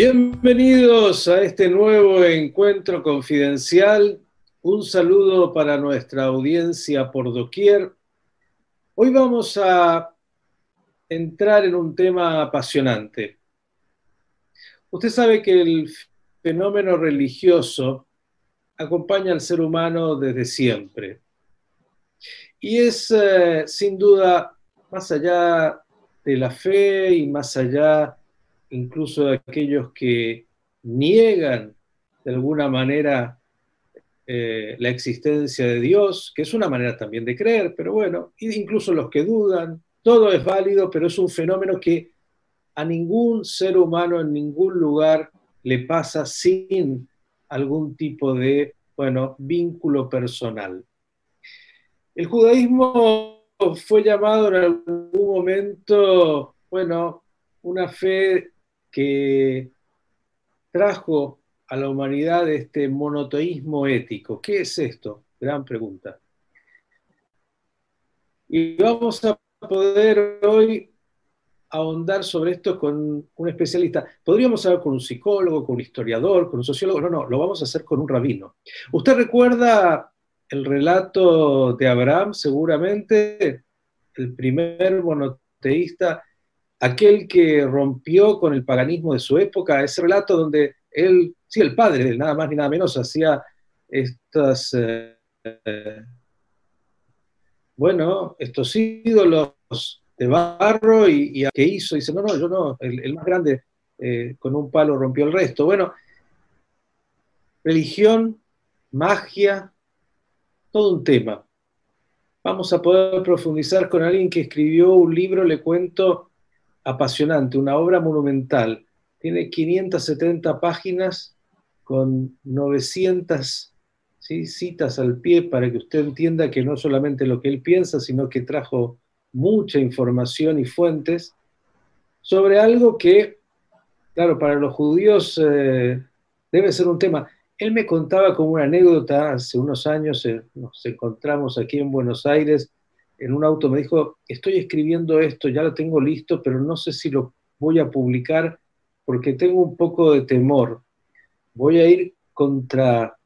Bienvenidos a este nuevo encuentro confidencial. Un saludo para nuestra audiencia por doquier. Hoy vamos a entrar en un tema apasionante. Usted sabe que el fenómeno religioso acompaña al ser humano desde siempre. Y es eh, sin duda, más allá de la fe y más allá incluso de aquellos que niegan de alguna manera eh, la existencia de Dios, que es una manera también de creer, pero bueno, incluso los que dudan, todo es válido, pero es un fenómeno que a ningún ser humano en ningún lugar le pasa sin algún tipo de, bueno, vínculo personal. El judaísmo fue llamado en algún momento, bueno, una fe que trajo a la humanidad este monoteísmo ético. ¿Qué es esto? Gran pregunta. Y vamos a poder hoy ahondar sobre esto con un especialista. Podríamos hablar con un psicólogo, con un historiador, con un sociólogo. No, no, lo vamos a hacer con un rabino. ¿Usted recuerda el relato de Abraham, seguramente? El primer monoteísta aquel que rompió con el paganismo de su época, ese relato donde él, sí, el padre, nada más ni nada menos, hacía estas, eh, bueno, estos ídolos de barro y, y que hizo, dice, no, no, yo no, el, más grande eh, con un palo rompió el resto. Bueno, religión, magia, todo un tema. Vamos a poder profundizar con alguien que escribió un libro, le cuento, apasionante, una obra monumental. Tiene 570 páginas con 900 citas al pie para que usted entienda que no solamente lo que él piensa, sino que trajo mucha información y fuentes sobre algo que, claro, para los judíos eh, debe ser un tema. Él me contaba como una anécdota, hace unos años eh, nos encontramos aquí en Buenos Aires en un auto me dijo, estoy escribiendo esto, ya lo tengo listo, pero no sé si lo voy a publicar porque tengo un poco de temor. Voy a ir contra,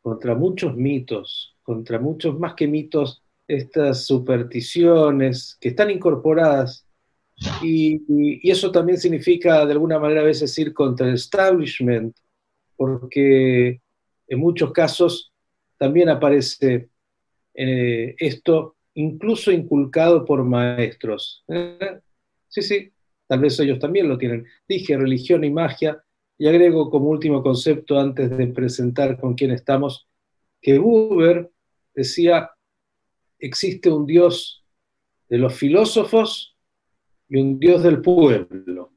contra muchos mitos, contra muchos más que mitos, estas supersticiones que están incorporadas. Y, eso también significa de alguna manera a veces ir contra el establishment, porque en muchos casos también aparece eh, esto incluso inculcado por maestros. ¿Eh? Sí, sí, tal vez ellos también lo tienen. Dije religión y magia, y agrego como último concepto antes de presentar con quién estamos, que Buber decía, existe un Dios de los filósofos y un Dios del pueblo.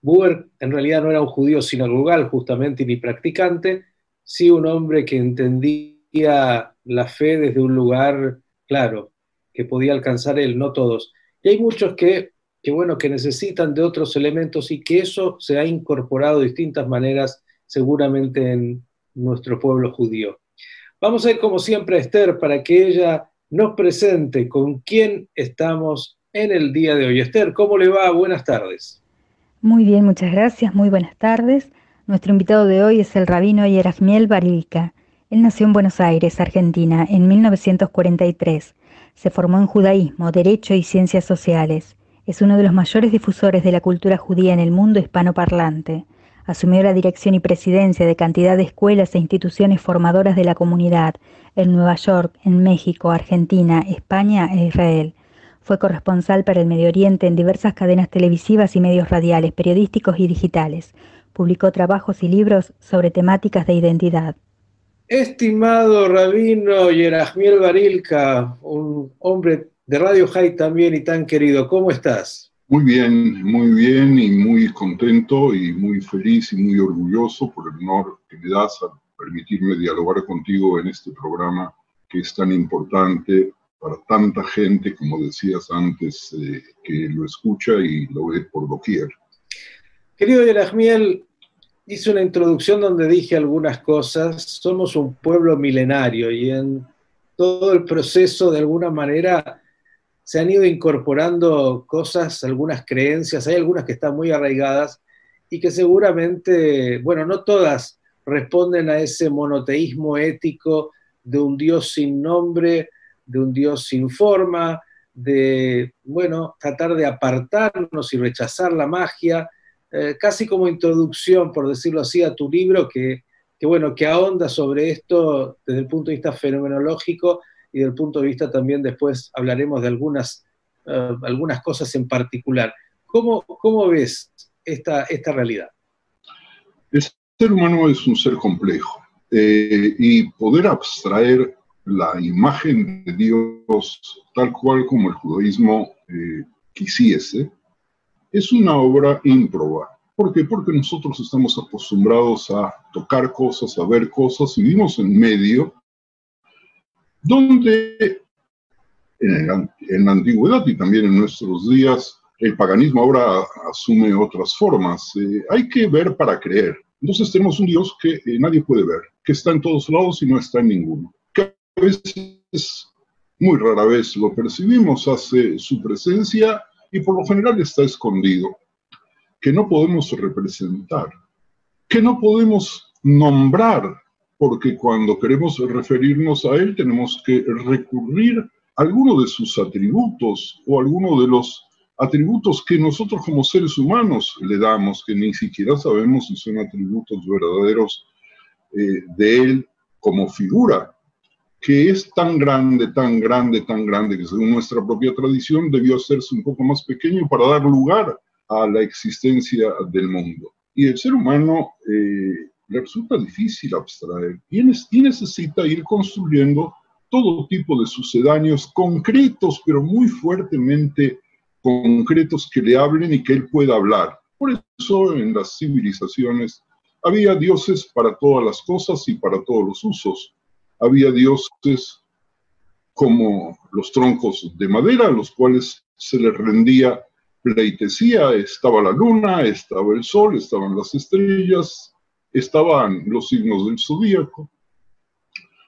Buber en realidad no era un judío sinagogal justamente ni practicante, sí un hombre que entendía la fe desde un lugar claro, que podía alcanzar él, no todos. Y hay muchos que, que, bueno, que necesitan de otros elementos y que eso se ha incorporado de distintas maneras seguramente en nuestro pueblo judío. Vamos a ir como siempre a Esther para que ella nos presente con quién estamos en el día de hoy. Esther, ¿cómo le va? Buenas tardes. Muy bien, muchas gracias, muy buenas tardes. Nuestro invitado de hoy es el rabino Yerachmiel Barilka. Él nació en Buenos Aires, Argentina, en 1943. Se formó en judaísmo, derecho y ciencias sociales. Es uno de los mayores difusores de la cultura judía en el mundo hispanoparlante. Asumió la dirección y presidencia de cantidad de escuelas e instituciones formadoras de la comunidad en Nueva York, en México, Argentina, España e Israel. Fue corresponsal para el Medio Oriente en diversas cadenas televisivas y medios radiales, periodísticos y digitales. Publicó trabajos y libros sobre temáticas de identidad. Estimado Rabino Yerajmiel Barilka, un hombre de Radio High también y tan querido, ¿cómo estás? Muy bien, muy bien y muy contento y muy feliz y muy orgulloso por el honor que me das a permitirme dialogar contigo en este programa que es tan importante para tanta gente, como decías antes, eh, que lo escucha y lo ve por doquier. Querido Yerajmiel, hice una introducción donde dije algunas cosas. Somos un pueblo milenario y en todo el proceso, de alguna manera, se han ido incorporando cosas, algunas creencias, hay algunas que están muy arraigadas. y que seguramente, bueno, no todas responden a ese monoteísmo ético de un Dios sin nombre, de un Dios sin forma, de, bueno, tratar de apartarnos y rechazar la magia, eh, casi como introducción, por decirlo así, a tu libro, que, bueno, que ahonda sobre esto desde el punto de vista fenomenológico y desde el punto de vista también después hablaremos de algunas, eh, algunas cosas en particular. ¿Cómo, cómo ves esta, esta realidad? El ser humano es un ser complejo eh, y poder abstraer la imagen de Dios tal cual como el judaísmo quisiese, es una obra ímproba. ¿Por qué? Porque nosotros estamos acostumbrados a tocar cosas, a ver cosas, y vivimos en medio donde en, la antigüedad y también en nuestros días el paganismo ahora asume otras formas. Eh, hay que ver para creer. Entonces tenemos un Dios que eh, nadie puede ver, que está en todos lados y no está en ninguno. Que a veces, muy rara vez lo percibimos, hace su presencia y por lo general está escondido, que no podemos representar, que no podemos nombrar, porque cuando queremos referirnos a Él tenemos que recurrir a alguno de sus atributos o alguno de los atributos que nosotros como seres humanos le damos, que ni siquiera sabemos si son atributos verdaderos eh, de él como figura, que es tan grande, tan grande, tan grande, que según nuestra propia tradición debió hacerse un poco más pequeño para dar lugar a la existencia del mundo. Y el ser humano eh, le resulta difícil abstraer y necesita ir construyendo todo tipo de sucedáneos concretos, pero muy fuertemente concretos que le hablen y que él pueda hablar. Por eso en las civilizaciones había dioses para todas las cosas y para todos los usos. Había dioses como los troncos de madera, a los cuales se les rendía pleitesía, estaba la luna, estaba el sol, estaban las estrellas, estaban los signos del zodíaco,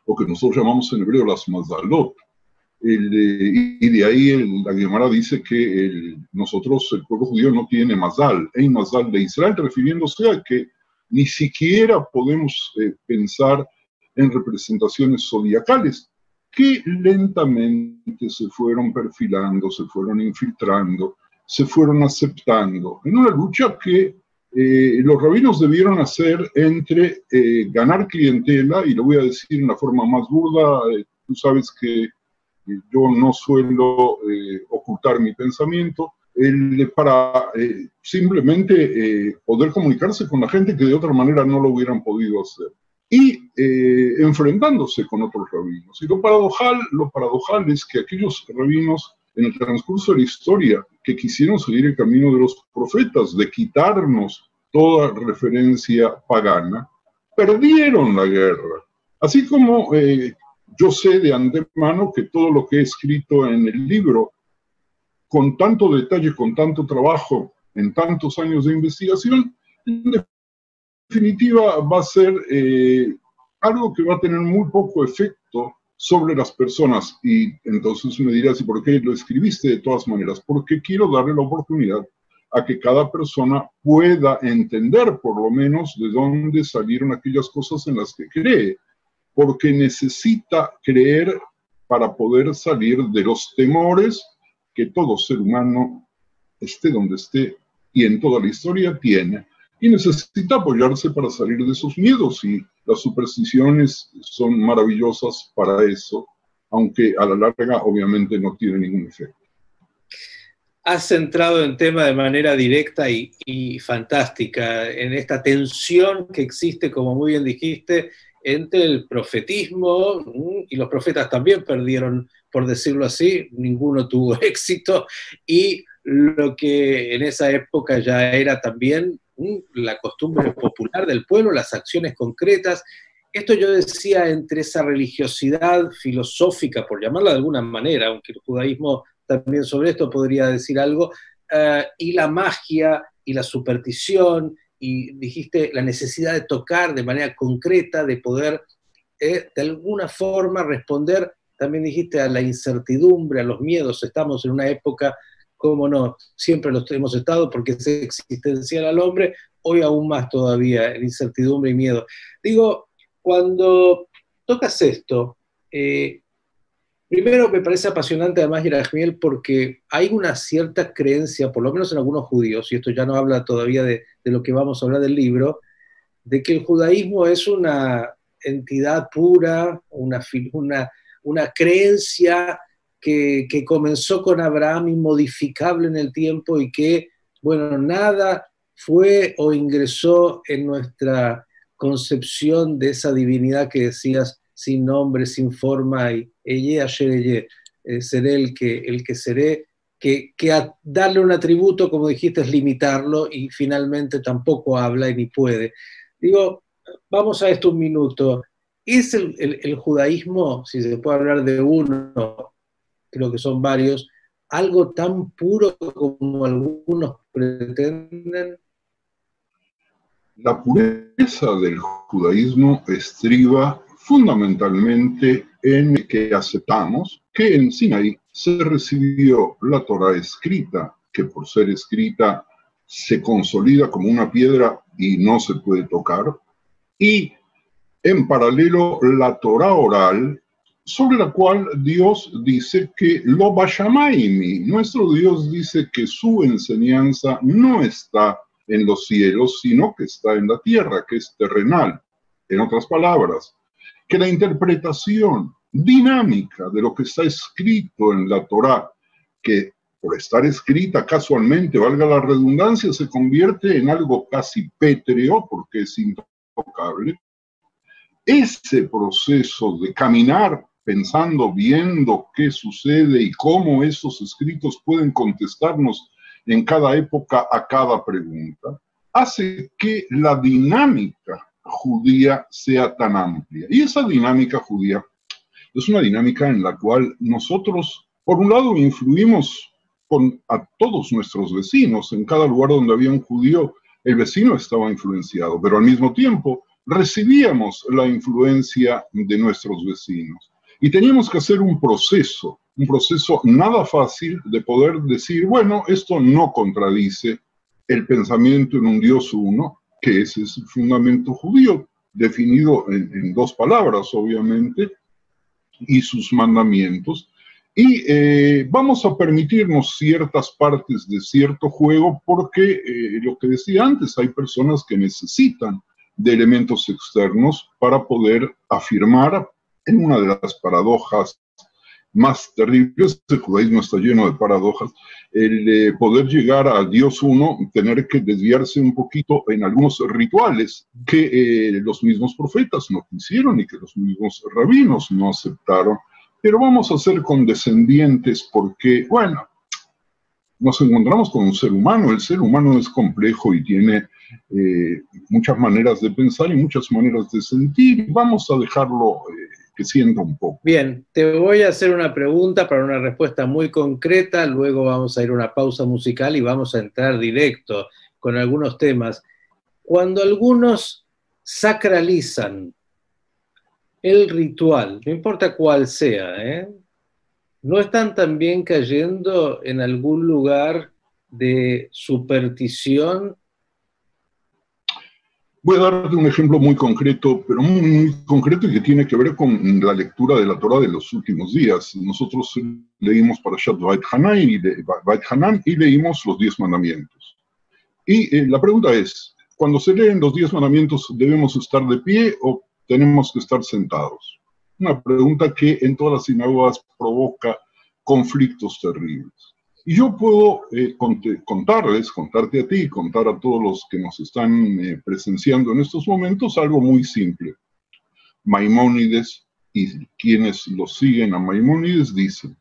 lo que nosotros llamamos en hebreo las mazalot, y de ahí la Gemara dice que nosotros, el pueblo judío, no tiene mazal, hay mazal de Israel, refiriéndose a que ni siquiera podemos eh, pensar en representaciones zodiacales que lentamente se fueron perfilando, se fueron infiltrando, se fueron aceptando, en una lucha que eh, los rabinos debieron hacer entre eh, ganar clientela, y lo voy a decir en la forma más burda, tú sabes que yo no suelo eh, ocultar mi pensamiento, para eh, simplemente eh, poder comunicarse con la gente que de otra manera no lo hubieran podido hacer. Y enfrentándose con otros rabinos. Y lo paradojal, lo paradojal es que aquellos rabinos en el transcurso de la historia que quisieron seguir el camino de los profetas, de quitarnos toda referencia pagana, perdieron la guerra. Así como yo sé de antemano que todo lo que he escrito en el libro, con tanto detalle, con tanto trabajo, en tantos años de investigación, en definitiva va a ser eh, algo que va a tener muy poco efecto sobre las personas. Y entonces me dirás, ¿y por qué lo escribiste de todas maneras? Porque quiero darle la oportunidad a que cada persona pueda entender por lo menos de dónde salieron aquellas cosas en las que cree porque necesita creer para poder salir de los temores que todo ser humano, esté donde esté y en toda la historia, tiene. Y necesita apoyarse para salir de esos miedos y las supersticiones son maravillosas para eso, aunque a la larga obviamente no tiene ningún efecto. Has centrado en tema de manera directa y, y fantástica, en esta tensión que existe, como muy bien dijiste, entre el profetismo, y los profetas también perdieron, por decirlo así, ninguno tuvo éxito, y lo que en esa época ya era también la costumbre popular del pueblo, las acciones concretas. Esto yo decía entre esa religiosidad filosófica, por llamarla de alguna manera, aunque el judaísmo también sobre esto podría decir algo, eh, y la magia y la superstición y dijiste la necesidad de tocar de manera concreta, de poder eh, de alguna forma responder, también dijiste a la incertidumbre, a los miedos, estamos en una época, como no, siempre los hemos estado porque es existencial al hombre, hoy aún más todavía, en incertidumbre y miedo. Digo, cuando tocas esto, eh, primero me parece apasionante además Yerajmiel porque hay una cierta creencia, por lo menos en algunos judíos, y esto ya no habla todavía de, lo que vamos a hablar del libro, de que el judaísmo es una entidad pura, una, una, una creencia que, que, comenzó con Abraham inmodificable en el tiempo y que, bueno, nada fue o ingresó en nuestra concepción de esa divinidad que decías sin nombre, sin forma, y ella, ayer, eh, seré el que, el que seré, que, que a darle un atributo, como dijiste, es limitarlo y finalmente tampoco habla y ni puede. Digo, vamos a esto un minuto. ¿Es el, el judaísmo, si se puede hablar de uno, creo que son varios, algo tan puro como algunos pretenden? La pureza del judaísmo estriba fundamentalmente en que aceptamos que en Sinaí se recibió la Torah escrita, que por ser escrita se consolida como una piedra y no se puede tocar, y en paralelo la Torah oral, sobre la cual Dios dice que lo vayamaimi, nuestro Dios dice que su enseñanza no está en los cielos, sino que está en la tierra, que es terrenal. En otras palabras, que la interpretación dinámica de lo que está escrito en la Torá, que por estar escrita casualmente, valga la redundancia, se convierte en algo casi pétreo porque es intocable. Ese proceso de caminar pensando, viendo qué sucede y cómo esos escritos pueden contestarnos en cada época a cada pregunta, hace que la dinámica judía sea tan amplia. Y esa dinámica judía es una dinámica en la cual nosotros, por un lado, influimos con a todos nuestros vecinos. En cada lugar donde había un judío, el vecino estaba influenciado, pero al mismo tiempo recibíamos la influencia de nuestros vecinos. Y teníamos que hacer un proceso un proceso nada fácil de poder decir, bueno, esto no contradice el pensamiento en un Dios uno, que ese es el fundamento judío, definido en, dos palabras, obviamente, y sus mandamientos. Y eh, vamos a permitirnos ciertas partes de cierto juego porque, eh, lo que decía antes, hay personas que necesitan de elementos externos para poder afirmar en una de las paradojas más terribles, el judaísmo está lleno de paradojas, el poder llegar a Dios uno, tener que desviarse un poquito en algunos rituales que eh, los mismos profetas no quisieron y que los mismos rabinos no aceptaron. Pero vamos a ser condescendientes porque, bueno, nos encontramos con un ser humano, el ser humano es complejo y tiene eh, muchas maneras de pensar y muchas maneras de sentir, vamos a dejarlo eh, que sienta un poco. Bien, te voy a hacer una pregunta para una respuesta muy concreta, luego vamos a ir a una pausa musical y vamos a entrar directo con algunos temas. Cuando algunos sacralizan el ritual, no importa cuál sea, ¿eh? ¿no están también cayendo en algún lugar de superstición Voy a darte un ejemplo muy concreto, pero muy, concreto y que tiene que ver con la lectura de la Torah de los últimos días. Nosotros leímos para Bait Hanan y, y leímos los diez mandamientos. Y eh, la pregunta es, cuando se leen los diez mandamientos, ¿debemos estar de pie o tenemos que estar sentados? Una pregunta que en todas las sinagogas provoca conflictos terribles. Y yo puedo eh, contarles, contarte a ti, contar a todos los que nos están eh, presenciando en estos momentos algo muy simple. Maimónides y quienes lo siguen a Maimónides dicen,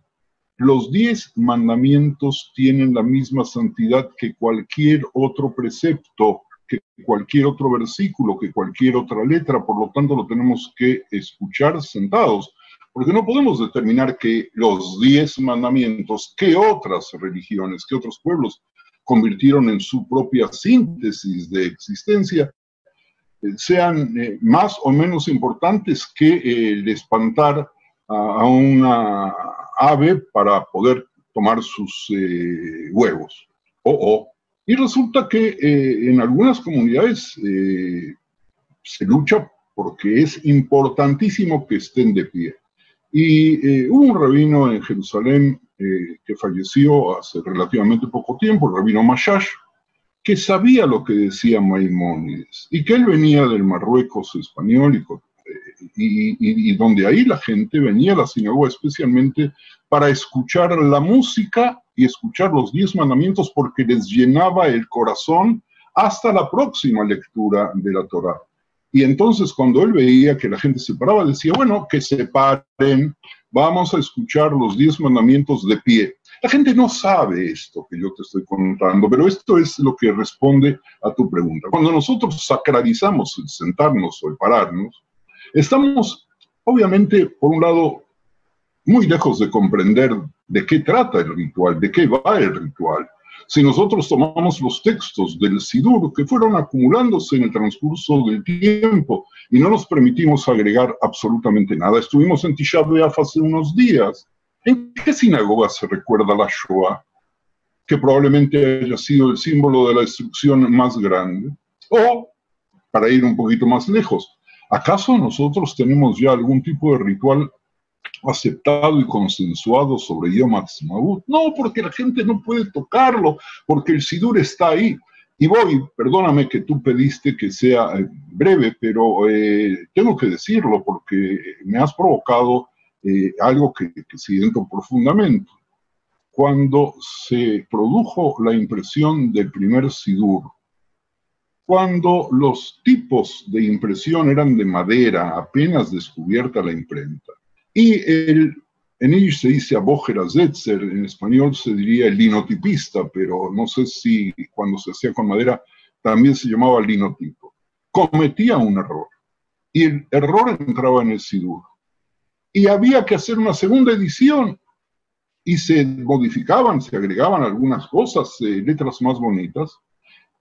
los diez mandamientos tienen la misma santidad que cualquier otro precepto, que cualquier otro versículo, que cualquier otra letra, por lo tanto lo tenemos que escuchar sentados porque no podemos determinar que los diez mandamientos que otras religiones, que otros pueblos convirtieron en su propia síntesis de existencia, eh, sean eh, más o menos importantes que eh, el espantar a, una ave para poder tomar sus huevos. Y resulta que en algunas comunidades se lucha porque es importantísimo que estén de pie. Y eh, hubo un rabino en Jerusalén que falleció hace relativamente poco tiempo, el rabino Mashash, que sabía lo que decía Maimónides y que él venía del Marruecos español y, y, donde ahí la gente venía a la sinagoga especialmente para escuchar la música y escuchar los diez mandamientos porque les llenaba el corazón hasta la próxima lectura de la Torah. Y entonces cuando él veía que la gente se paraba, decía, bueno, que se paren, vamos a escuchar los diez mandamientos de pie. La gente no sabe esto que yo te estoy contando, pero esto es lo que responde a tu pregunta. Cuando nosotros sacralizamos el sentarnos o el pararnos, estamos, obviamente, por un lado, muy lejos de comprender de qué trata el ritual, de qué va el ritual. Si nosotros tomamos los textos del Sidur que fueron acumulándose en el transcurso del tiempo y no nos permitimos agregar absolutamente nada, estuvimos en Tisha B'Av hace unos días. ¿En qué sinagoga se recuerda la Shoah? Que probablemente haya sido el símbolo de la destrucción más grande. O, para ir un poquito más lejos, ¿acaso nosotros tenemos ya algún tipo de ritual aceptado y consensuado sobre Yom Ha'atzmaut. No, porque la gente no puede tocarlo, porque el Sidur está ahí. Y voy, perdóname que tú pediste que sea eh, breve, pero eh, tengo que decirlo porque me has provocado eh, algo que, que siento profundamente. Cuando se produjo la impresión del primer Sidur, cuando los tipos de impresión eran de madera, apenas descubierta la imprenta, y el, en ellos se dice abógera Zetzer, en español se diría el linotipista, pero no sé si cuando se hacía con madera también se llamaba linotipo. Cometía un error y el error entraba en el Sidur. Y había que hacer una segunda edición y se modificaban, se agregaban algunas cosas, eh, letras más bonitas.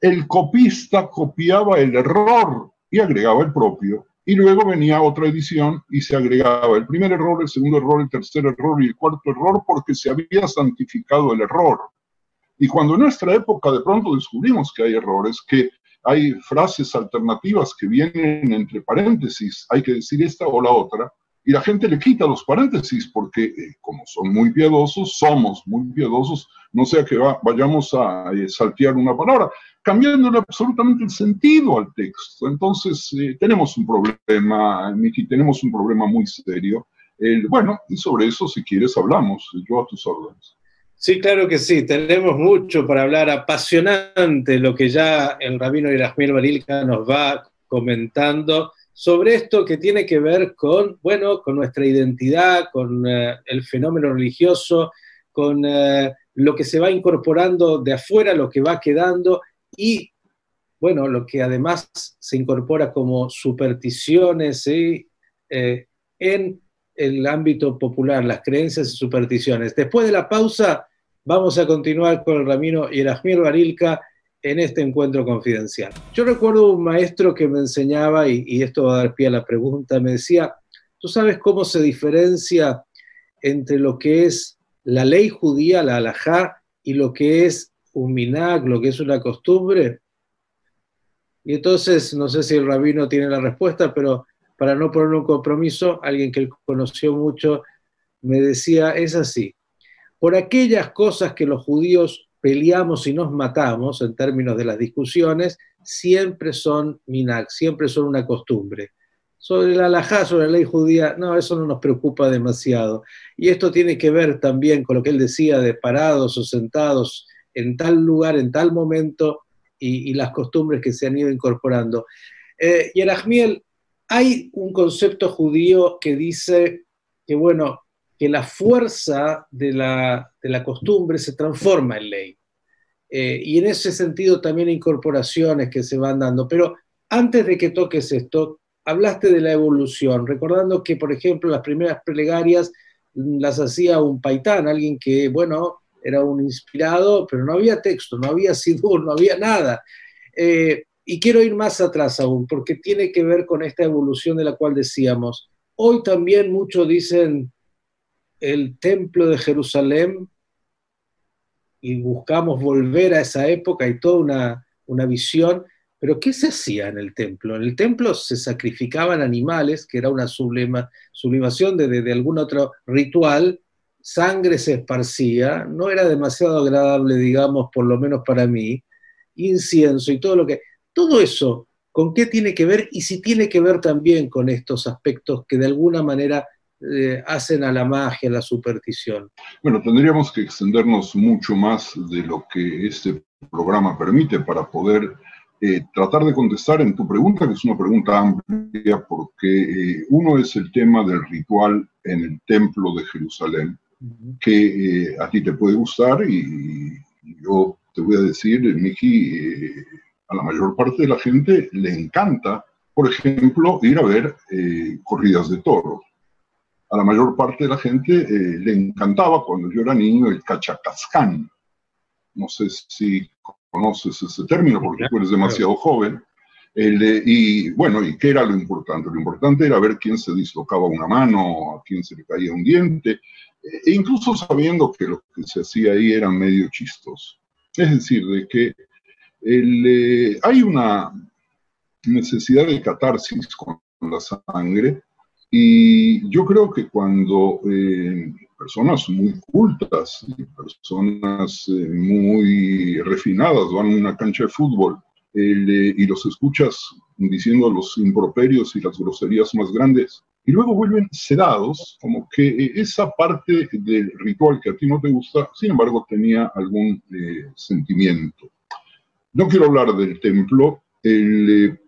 El copista copiaba el error y agregaba el propio y luego venía otra edición y se agregaba el primer error, el segundo error, el tercer error y el cuarto error porque se había santificado el error. Y cuando en nuestra época de pronto descubrimos que hay errores, que hay frases alternativas que vienen entre paréntesis, hay que decir esta o la otra, y la gente le quita los paréntesis porque eh, como son muy piadosos, somos muy piadosos, no sea que vayamos a eh, saltear una palabra cambiándole absolutamente el sentido al texto. Entonces, eh, tenemos un problema, Miki, tenemos un problema muy serio. bueno, y sobre eso, si quieres, hablamos. Yo a tus órdenes. Sí, claro que sí. Tenemos mucho para hablar. Apasionante lo que ya el rabino Irachmiel Barilka nos va comentando sobre esto que tiene que ver con, bueno, con nuestra identidad, con eh, el fenómeno religioso, con eh, lo que se va incorporando de afuera, lo que va quedando y, bueno, lo que además se incorpora como supersticiones eh, en el ámbito popular, las creencias y supersticiones. Después de la pausa, vamos a continuar con el ramiro Yerajmir Barilka en este encuentro confidencial. Yo recuerdo un maestro que me enseñaba, y, esto va a dar pie a la pregunta, me decía, ¿tú sabes cómo se diferencia entre lo que es la ley judía, la halajá, y lo que es un lo que es una costumbre? Y entonces, no sé si el rabino tiene la respuesta, pero para no poner un compromiso, alguien que él conoció mucho me decía, es así, por aquellas cosas que los judíos peleamos y nos matamos en términos de las discusiones, siempre son minag, siempre son una costumbre. Sobre la halajá, sobre la ley judía, no, eso no nos preocupa demasiado. Y esto tiene que ver también con lo que él decía de parados o sentados en tal lugar, en tal momento, y, las costumbres que se han ido incorporando. Eh, y en hay un concepto judío que dice que, bueno, que la fuerza de la, costumbre se transforma en ley. Eh, y en ese sentido también incorporaciones que se van dando. Pero antes de que toques esto, hablaste de la evolución, recordando que, por ejemplo, las primeras plegarias las hacía un paitán, alguien que, bueno, era un inspirado, pero no había texto, no había sidur, no había nada. Eh, y quiero ir más atrás aún, porque tiene que ver con esta evolución de la cual decíamos. Hoy también muchos dicen el templo de Jerusalén y buscamos volver a esa época y toda una, una visión, pero ¿qué se hacía en el templo? En el templo se sacrificaban animales, que era una sublima, sublimación de, de, algún otro ritual, sangre se esparcía, no era demasiado agradable, digamos, por lo menos para mí, incienso y todo lo que... Todo eso, ¿con qué tiene que ver? Y si tiene que ver también con estos aspectos que de alguna manera eh, hacen a la magia, a la superstición. Bueno, tendríamos que extendernos mucho más de lo que este programa permite para poder eh, tratar de contestar en tu pregunta, que es una pregunta amplia, porque eh, uno es el tema del ritual en el templo de Jerusalén, que a ti te puede gustar y, yo te voy a decir, Miki, a la mayor parte de la gente le encanta, por ejemplo, ir a ver corridas de toros a la mayor parte de la gente eh, le encantaba cuando yo era niño el cachacascán. No sé si conoces ese término porque tú eres demasiado joven. y bueno, ¿y qué era lo importante? Lo importante era ver quién se dislocaba una mano, a quién se le caía un diente, e incluso sabiendo que lo que se hacía ahí era medio chistoso. Es decir, de que eh, hay una necesidad de catarsis con la sangre y yo creo que cuando eh, personas muy cultas y personas eh, muy refinadas van a una cancha de fútbol eh, y los escuchas diciendo los improperios y las groserías más grandes, y luego vuelven sedados, como que esa parte del ritual que a ti no te gusta, sin embargo, tenía algún sentimiento. No quiero hablar del templo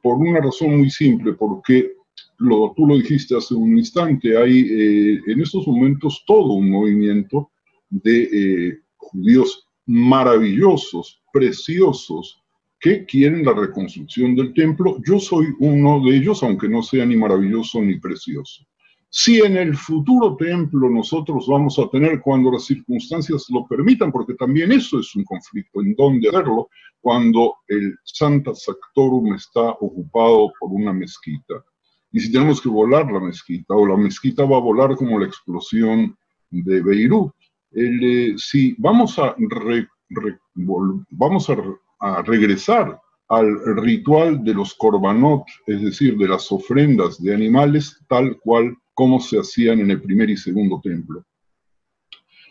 por una razón muy simple, porque lo, tú lo dijiste hace un instante, hay eh, en estos momentos todo un movimiento de eh, judíos maravillosos, preciosos, que quieren la reconstrucción del templo. Yo soy uno de ellos, aunque no sea ni maravilloso ni precioso. Si en el futuro templo nosotros vamos a tener, cuando las circunstancias lo permitan, porque también eso es un conflicto, en dónde hacerlo, cuando el Santa Sactorum está ocupado por una mezquita y si tenemos que volar la mezquita, o la mezquita va a volar como la explosión de Beirut. Eh, si vamos a, vamos a, regresar al ritual de los korbanot, es decir, de las ofrendas de animales, tal cual como se hacían en el primer y segundo templo.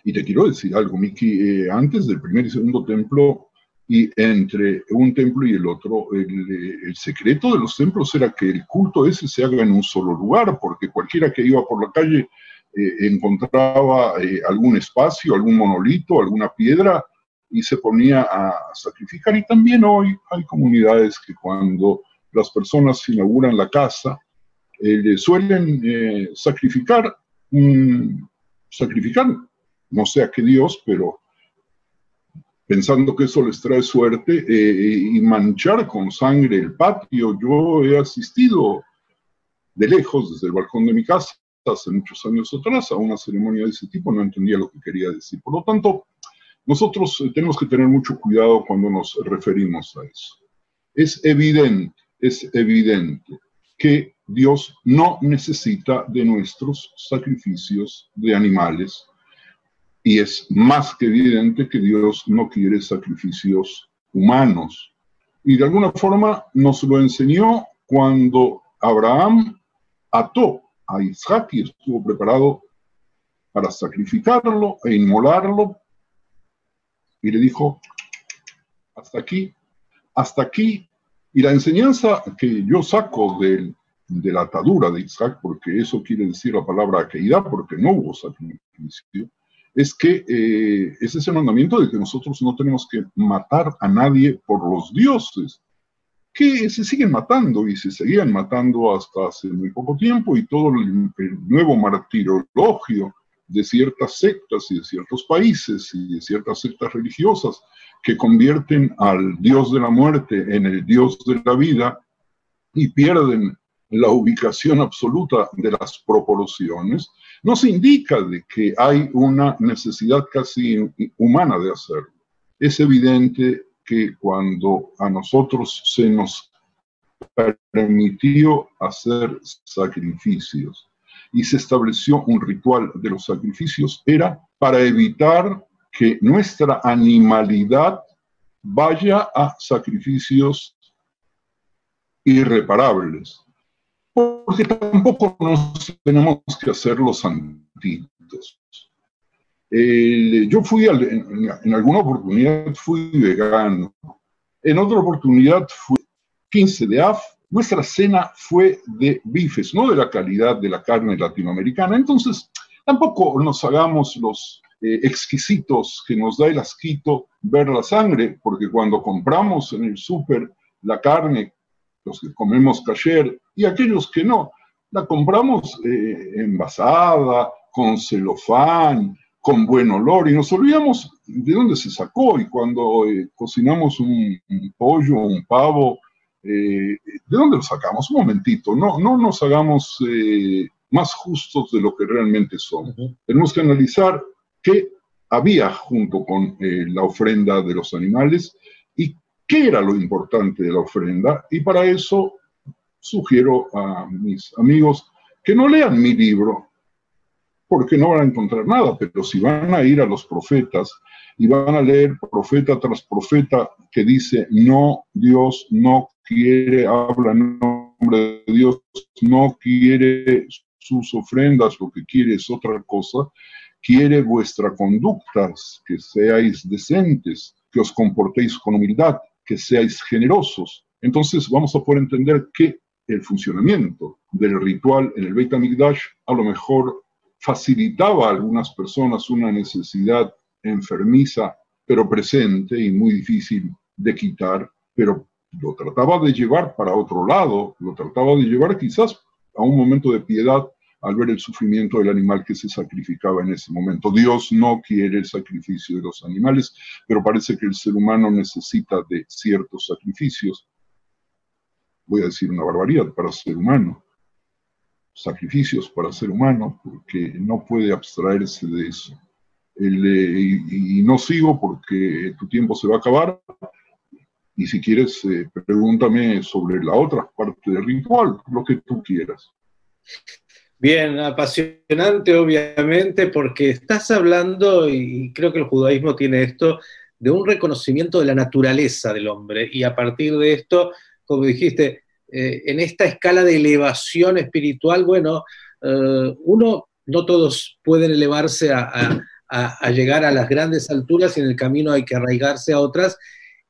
Y te quiero decir algo, Miki, eh, antes del primer y segundo templo y entre un templo y el otro, el, secreto de los templos era que el culto ese se haga en un solo lugar, porque cualquiera que iba por la calle eh, encontraba eh, algún espacio, algún monolito, alguna piedra y se ponía a sacrificar. Y también hoy hay comunidades que cuando las personas inauguran la casa, eh, suelen sacrificar, sacrificar, no sé a qué Dios, pero pensando que eso les trae suerte eh, y manchar con sangre el patio. Yo he asistido de lejos, desde el balcón de mi casa, hace muchos años atrás, a una ceremonia de ese tipo, no entendía lo que quería decir. Por lo tanto, nosotros eh, tenemos que tener mucho cuidado cuando nos referimos a eso. Es evidente, es evidente que Dios no necesita de nuestros sacrificios de animales y es más que evidente que Dios no quiere sacrificios humanos. Y de alguna forma nos lo enseñó cuando Abraham ató a Isaac y estuvo preparado para sacrificarlo e inmolarlo. Y le dijo, hasta aquí, hasta aquí. Y la enseñanza que yo saco de, de la atadura de Isaac, porque eso quiere decir la palabra aqueidad, porque no hubo sacrificio, es que eh, ese es el mandamiento de que nosotros no tenemos que matar a nadie por los dioses, que se siguen matando y se seguían matando hasta hace muy poco tiempo y todo el, nuevo martirologio de ciertas sectas y de ciertos países y de ciertas sectas religiosas que convierten al dios de la muerte en el dios de la vida y pierden la ubicación absoluta de las proporciones, nos indica de que hay una necesidad casi humana de hacerlo. Es evidente que cuando a nosotros se nos permitió hacer sacrificios y se estableció un ritual de los sacrificios, era para evitar que nuestra animalidad vaya a sacrificios irreparables, porque tampoco nos tenemos que hacer los santitos. yo fui, en, en, alguna oportunidad fui vegano, en otra oportunidad fui 15 de AF, nuestra cena fue de bifes, no de la calidad de la carne latinoamericana, entonces tampoco nos hagamos los eh, exquisitos que nos da el asquito ver la sangre, porque cuando compramos en el súper la carne, los que comemos kasher y aquellos que no, la compramos eh, envasada, con celofán, con buen olor, y nos olvidamos de dónde se sacó, y cuando eh, cocinamos un, pollo, un pavo, ¿de dónde lo sacamos? Un momentito, no, no nos hagamos más justos de lo que realmente son. Tenemos que analizar qué había junto con eh, la ofrenda de los animales y qué era lo importante de la ofrenda. Y para eso sugiero a mis amigos que no lean mi libro, porque no van a encontrar nada, pero si van a ir a los profetas y van a leer profeta tras profeta que dice, no, Dios no quiere, habla en nombre de Dios, no quiere sus ofrendas, lo que quiere es otra cosa, quiere vuestra conducta, que seáis decentes, que os comportéis con humildad, que seáis generosos. Entonces vamos a poder entender que el funcionamiento del ritual en el Beit HaMikdash a lo mejor facilitaba a algunas personas una necesidad enfermiza, pero presente y muy difícil de quitar, pero lo trataba de llevar para otro lado, lo trataba de llevar quizás a un momento de piedad al ver el sufrimiento del animal que se sacrificaba en ese momento. Dios no quiere el sacrificio de los animales, pero parece que el ser humano necesita de ciertos sacrificios. Voy a decir una barbaridad para ser humano. Sacrificios para ser humano, porque no puede abstraerse de eso. Eh, y, no sigo porque tu tiempo se va a acabar. Y si quieres, eh, pregúntame sobre la otra parte del ritual, lo que tú quieras. Bien, apasionante obviamente porque estás hablando, y creo que el judaísmo tiene esto, de un reconocimiento de la naturaleza del hombre y a partir de esto, como dijiste, eh, en esta escala de elevación espiritual, bueno, eh, uno, no todos pueden elevarse a, llegar a las grandes alturas y en el camino hay que arraigarse a otras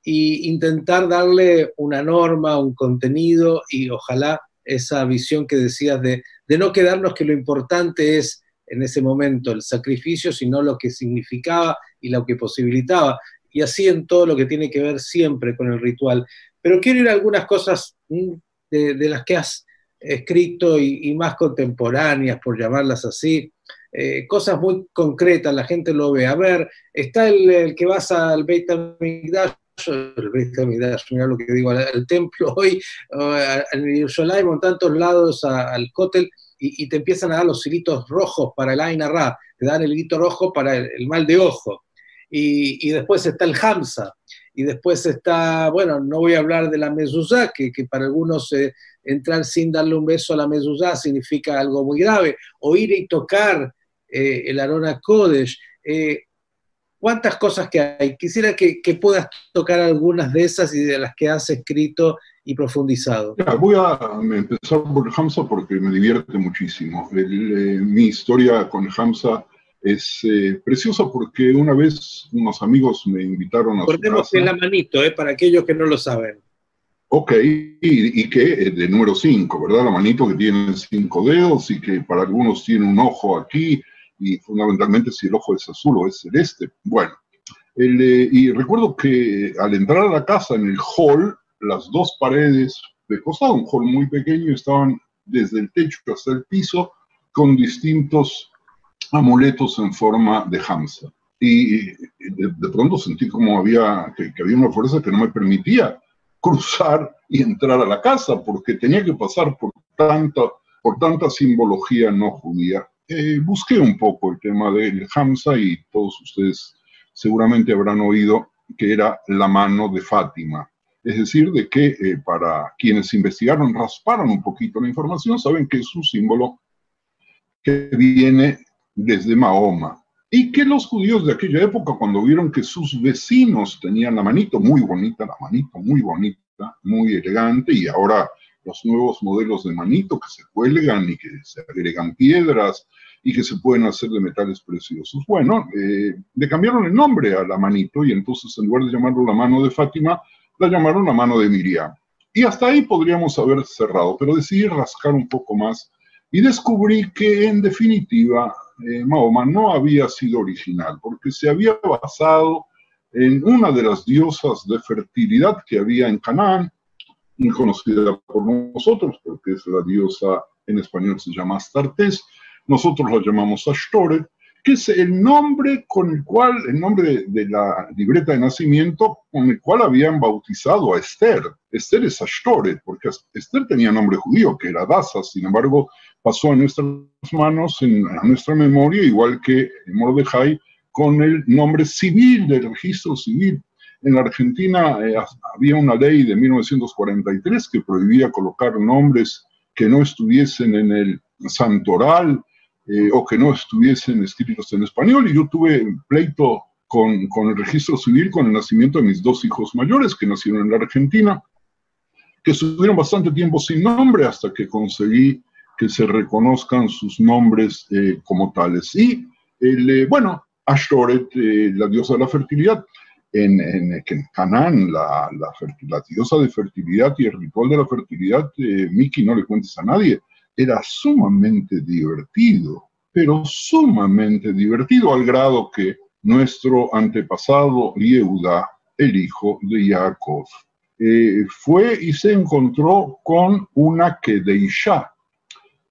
e intentar darle una norma, un contenido y ojalá esa visión que decías de, no quedarnos que lo importante es en ese momento el sacrificio, sino lo que significaba y lo que posibilitaba. Y así en todo lo que tiene que ver siempre con el ritual. Pero quiero ir a algunas cosas de, las que has escrito y, más contemporáneas, por llamarlas así. Eh, cosas muy concretas, la gente lo ve. A ver, está el, que vas al Beit HaMikdash, mira lo que digo, al, templo hoy, en Yerushalayim, en tantos lados al cótel, y, te empiezan a dar los hilitos rojos para el Aina Ra, te dan el hilito rojo para el, mal de ojo. Y, después está el Hamza, y después está, bueno, no voy a hablar de la mezuzá, que, para algunos eh, entrar sin darle un beso a la mezuzá significa algo muy grave, o ir y tocar eh, el Arona Kodesh. Eh, cuántas cosas que hay. Quisiera que, puedas tocar algunas de esas y de las que has escrito y profundizado. voy a empezar por Hamza porque me divierte muchísimo. Eh, mi historia con Hamza es eh, preciosa porque una vez unos amigos me invitaron a Ponemos en la manito, eh, para aquellos que no lo saben. Ok, y, y que de número 5, ¿verdad? La manito que tiene cinco dedos y que para algunos tiene un ojo aquí, y fundamentalmente si el ojo es azul o es celeste. Bueno, eh, y recuerdo que al entrar a la casa en el hall, las dos paredes de costado, un hall muy pequeño, estaban desde el techo hasta el piso con distintos amuletos en forma de hamsa. Y de, pronto sentí como había, que, que había una fuerza que no me permitía cruzar y entrar a la casa, porque tenía que pasar por tanta, por tanta simbología no judía eh, busqué un poco el tema del Hamza y todos ustedes seguramente habrán oído que era la mano de Fátima. Es decir, de que eh, para quienes investigaron, rasparon un poquito la información, saben que es un símbolo que viene desde Mahoma. y que los judíos de aquella época, cuando vieron que sus vecinos tenían la manito muy bonita, la manito muy bonita, muy elegante, y ahora los nuevos modelos de manito que se cuelgan y que se agregan piedras y que se pueden hacer de metales preciosos. Bueno, eh, le cambiaron el nombre a la manito y entonces en lugar de llamarlo la mano de Fátima, la llamaron la mano de Miriam. Y hasta ahí podríamos haber cerrado, pero decidí rascar un poco más y descubrí que en definitiva eh, Mahoma no había sido original, porque se había basado en una de las diosas de fertilidad que había en Canaán, conocida por nosotros, porque es la diosa en español se llama Astartes, nosotros la llamamos Ashtoret, que es el nombre con el cual, el nombre de, la libreta de nacimiento con el cual habían bautizado a Esther. Esther es Ashtoret, porque Esther tenía nombre judío, que era Daza, sin embargo, pasó a nuestras manos, en, a nuestra memoria, igual que Mordejai, con el nombre civil del registro civil. En la Argentina eh, había una ley de 1943 que prohibía colocar nombres que no estuviesen en el santoral eh, o que no estuviesen escritos en español. Y yo tuve pleito con, con, el registro civil con el nacimiento de mis dos hijos mayores que nacieron en la Argentina, que estuvieron bastante tiempo sin nombre hasta que conseguí que se reconozcan sus nombres eh, como tales. Y, el, eh, bueno, Ashtoret, la diosa de la fertilidad, en, en, en Canaán, la, diosa de fertilidad y el ritual de la fertilidad, Miki, no le cuentes a nadie, era sumamente divertido, pero sumamente divertido al grado que nuestro antepasado Yehuda, el hijo de Jacob, eh, fue y se encontró con una Kedeisha.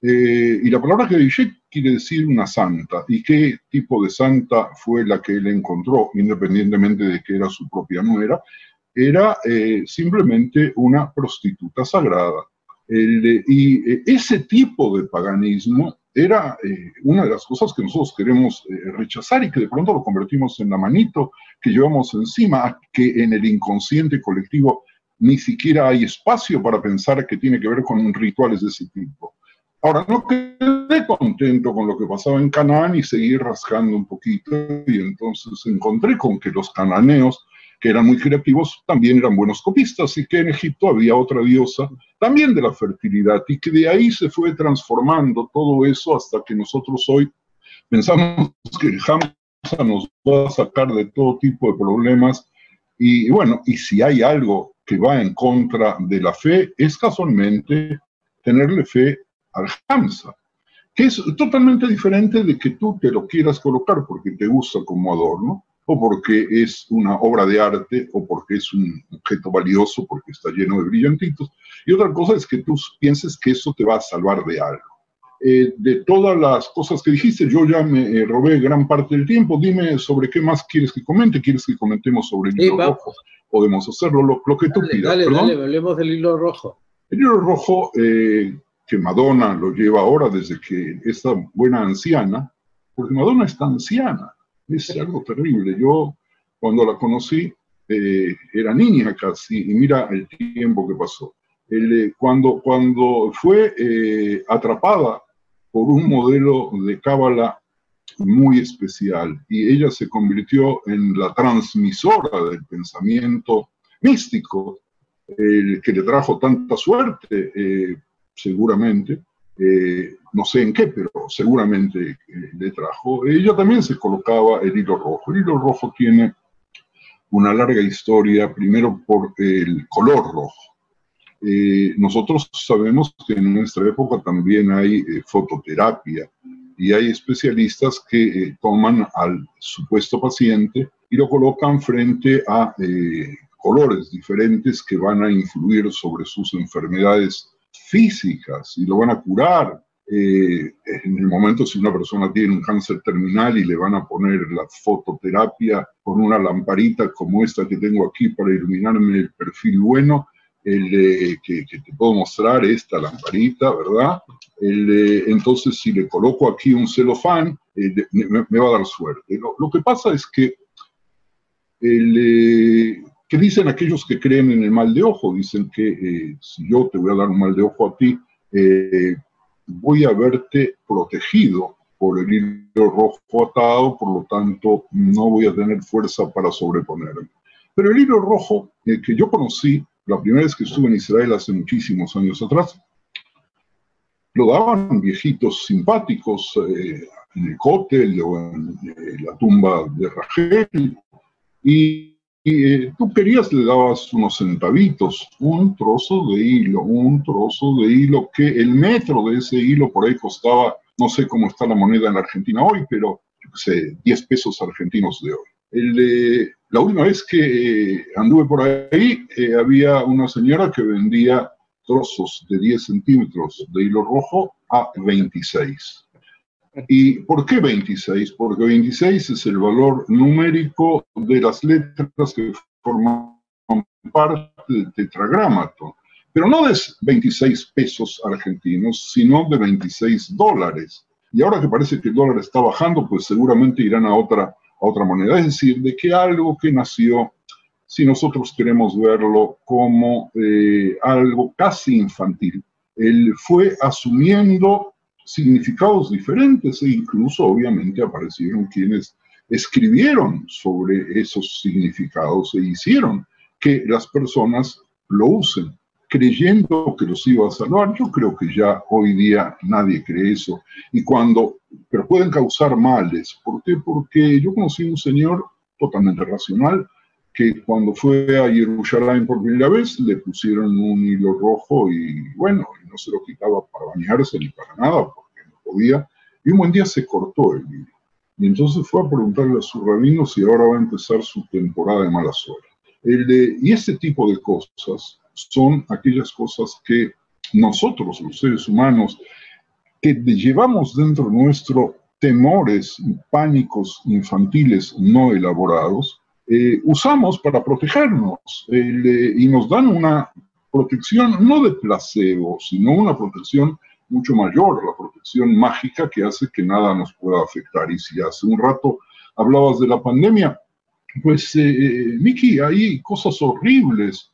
Eh, y la palabra Kedeisha quiere decir una santa. ¿Y qué tipo de santa fue la que él encontró, independientemente de que era su propia nuera? Era eh, simplemente una prostituta sagrada y eh, ese tipo de paganismo era eh, una de las cosas que nosotros queremos eh, rechazar y que de pronto lo convertimos en la manito que llevamos encima, que en el inconsciente colectivo ni siquiera hay espacio para pensar que tiene que ver con rituales de ese tipo. Ahora, no quedé contento con lo que pasaba en Canaán y seguí rascando un poquito y entonces encontré con que los cananeos que eran muy creativos, también eran buenos copistas y que en Egipto había otra diosa también de la fertilidad y que de ahí se fue transformando todo eso hasta que nosotros hoy pensamos que Hamza nos va a sacar de todo tipo de problemas. Y bueno, y si hay algo que va en contra de la fe es casualmente tenerle fe al Hamza, que es totalmente diferente de que tú te lo quieras colocar porque te gusta como adorno o porque es una obra de arte, o porque es un objeto valioso, porque está lleno de brillantitos. Y otra cosa es que tú pienses que eso te va a salvar de algo. Eh, de todas las cosas que dijiste, yo ya me eh, robé gran parte del tiempo. Dime sobre qué más quieres que comente. ¿Quieres que comentemos sobre el hilo rojo? Podemos hacerlo, lo, que tú dale, Dale, dale, hablemos del hilo rojo. El hilo rojo, eh, que Madonna lo lleva ahora desde que esta buena anciana, porque Madonna está anciana, es algo terrible. Yo cuando la conocí eh, era niña casi y mira el tiempo que pasó. Eh, cuando, cuando fue eh, atrapada por un modelo de cábala muy especial y ella se convirtió en la transmisora del pensamiento místico, el que le trajo tanta suerte, seguramente, eh, no sé en qué, pero seguramente eh, le trajo. Ella también se colocaba el hilo rojo. El hilo rojo tiene una larga historia, primero por el color rojo. Eh, nosotros sabemos que en nuestra época también hay fototerapia y hay especialistas que toman al supuesto paciente y lo colocan frente a colores diferentes que van a influir sobre sus enfermedades físicas y lo van a curar. Eh, en el momento si una persona tiene un cáncer terminal y le van a poner la fototerapia con una lamparita como esta que tengo aquí para iluminarme el perfil bueno, el, que, te puedo mostrar esta lamparita, ¿verdad? El, entonces, si le coloco aquí un celofán, eh, me, va a dar suerte. Lo, que pasa es que el, ¿Qué dicen aquellos que creen en el mal de ojo? Dicen que eh, si yo te voy a dar un mal de ojo a ti, eh, voy a verte protegido por el hilo rojo atado, por lo tanto no voy a tener fuerza para sobreponerme. Pero el hilo rojo eh, que yo conocí la primera vez que estuve en Israel hace muchísimos años atrás, lo daban viejitos simpáticos eh, en el cótel o en la tumba de Rachel, y, tú querías, le dabas unos centavitos, un trozo de hilo, un trozo de hilo, que el metro de ese hilo por ahí costaba no sé cómo está la moneda en Argentina hoy, pero yo sé, 10 pesos argentinos de hoy. la última vez que eh, anduve por ahí, eh, había una señora que vendía trozos de 10 centímetros de hilo rojo a 26. ¿Y por qué 26? Porque 26 es el valor numérico de las letras que forman parte del tetragramaton pero no de 26 pesos argentinos, sino de 26 dólares. Y ahora que parece que el dólar está bajando, pues seguramente irán a otra, a otra moneda. Es decir, de que algo que nació, si nosotros queremos verlo como eh, algo casi infantil, él fue asumiendo significados diferentes e incluso obviamente aparecieron quienes escribieron sobre esos significados e hicieron que las personas lo usen creyendo que los iba a salvar. Yo creo que ya hoy día nadie cree eso. Y cuando, pero pueden causar males. ¿Por qué? Porque yo conocí un señor totalmente racional que cuando fue a Jerusalén por primera vez le pusieron un hilo rojo y bueno, no se lo quitaba para bañarse ni para nada porque no podía. Y un buen día se cortó el hilo. Y entonces fue a preguntarle a su rabino si ahora va a empezar su temporada de mala suerte. El de, y este tipo de cosas son aquellas cosas que nosotros, los seres humanos, que llevamos dentro nuestro temores, pánicos infantiles no elaborados, eh, usamos para protegernos eh, y nos dan una protección no de placebo, sino una protección mucho mayor, la protección mágica que hace que nada nos pueda afectar. Y si hace un rato hablabas de la pandemia, pues, eh, Miki, hay cosas horribles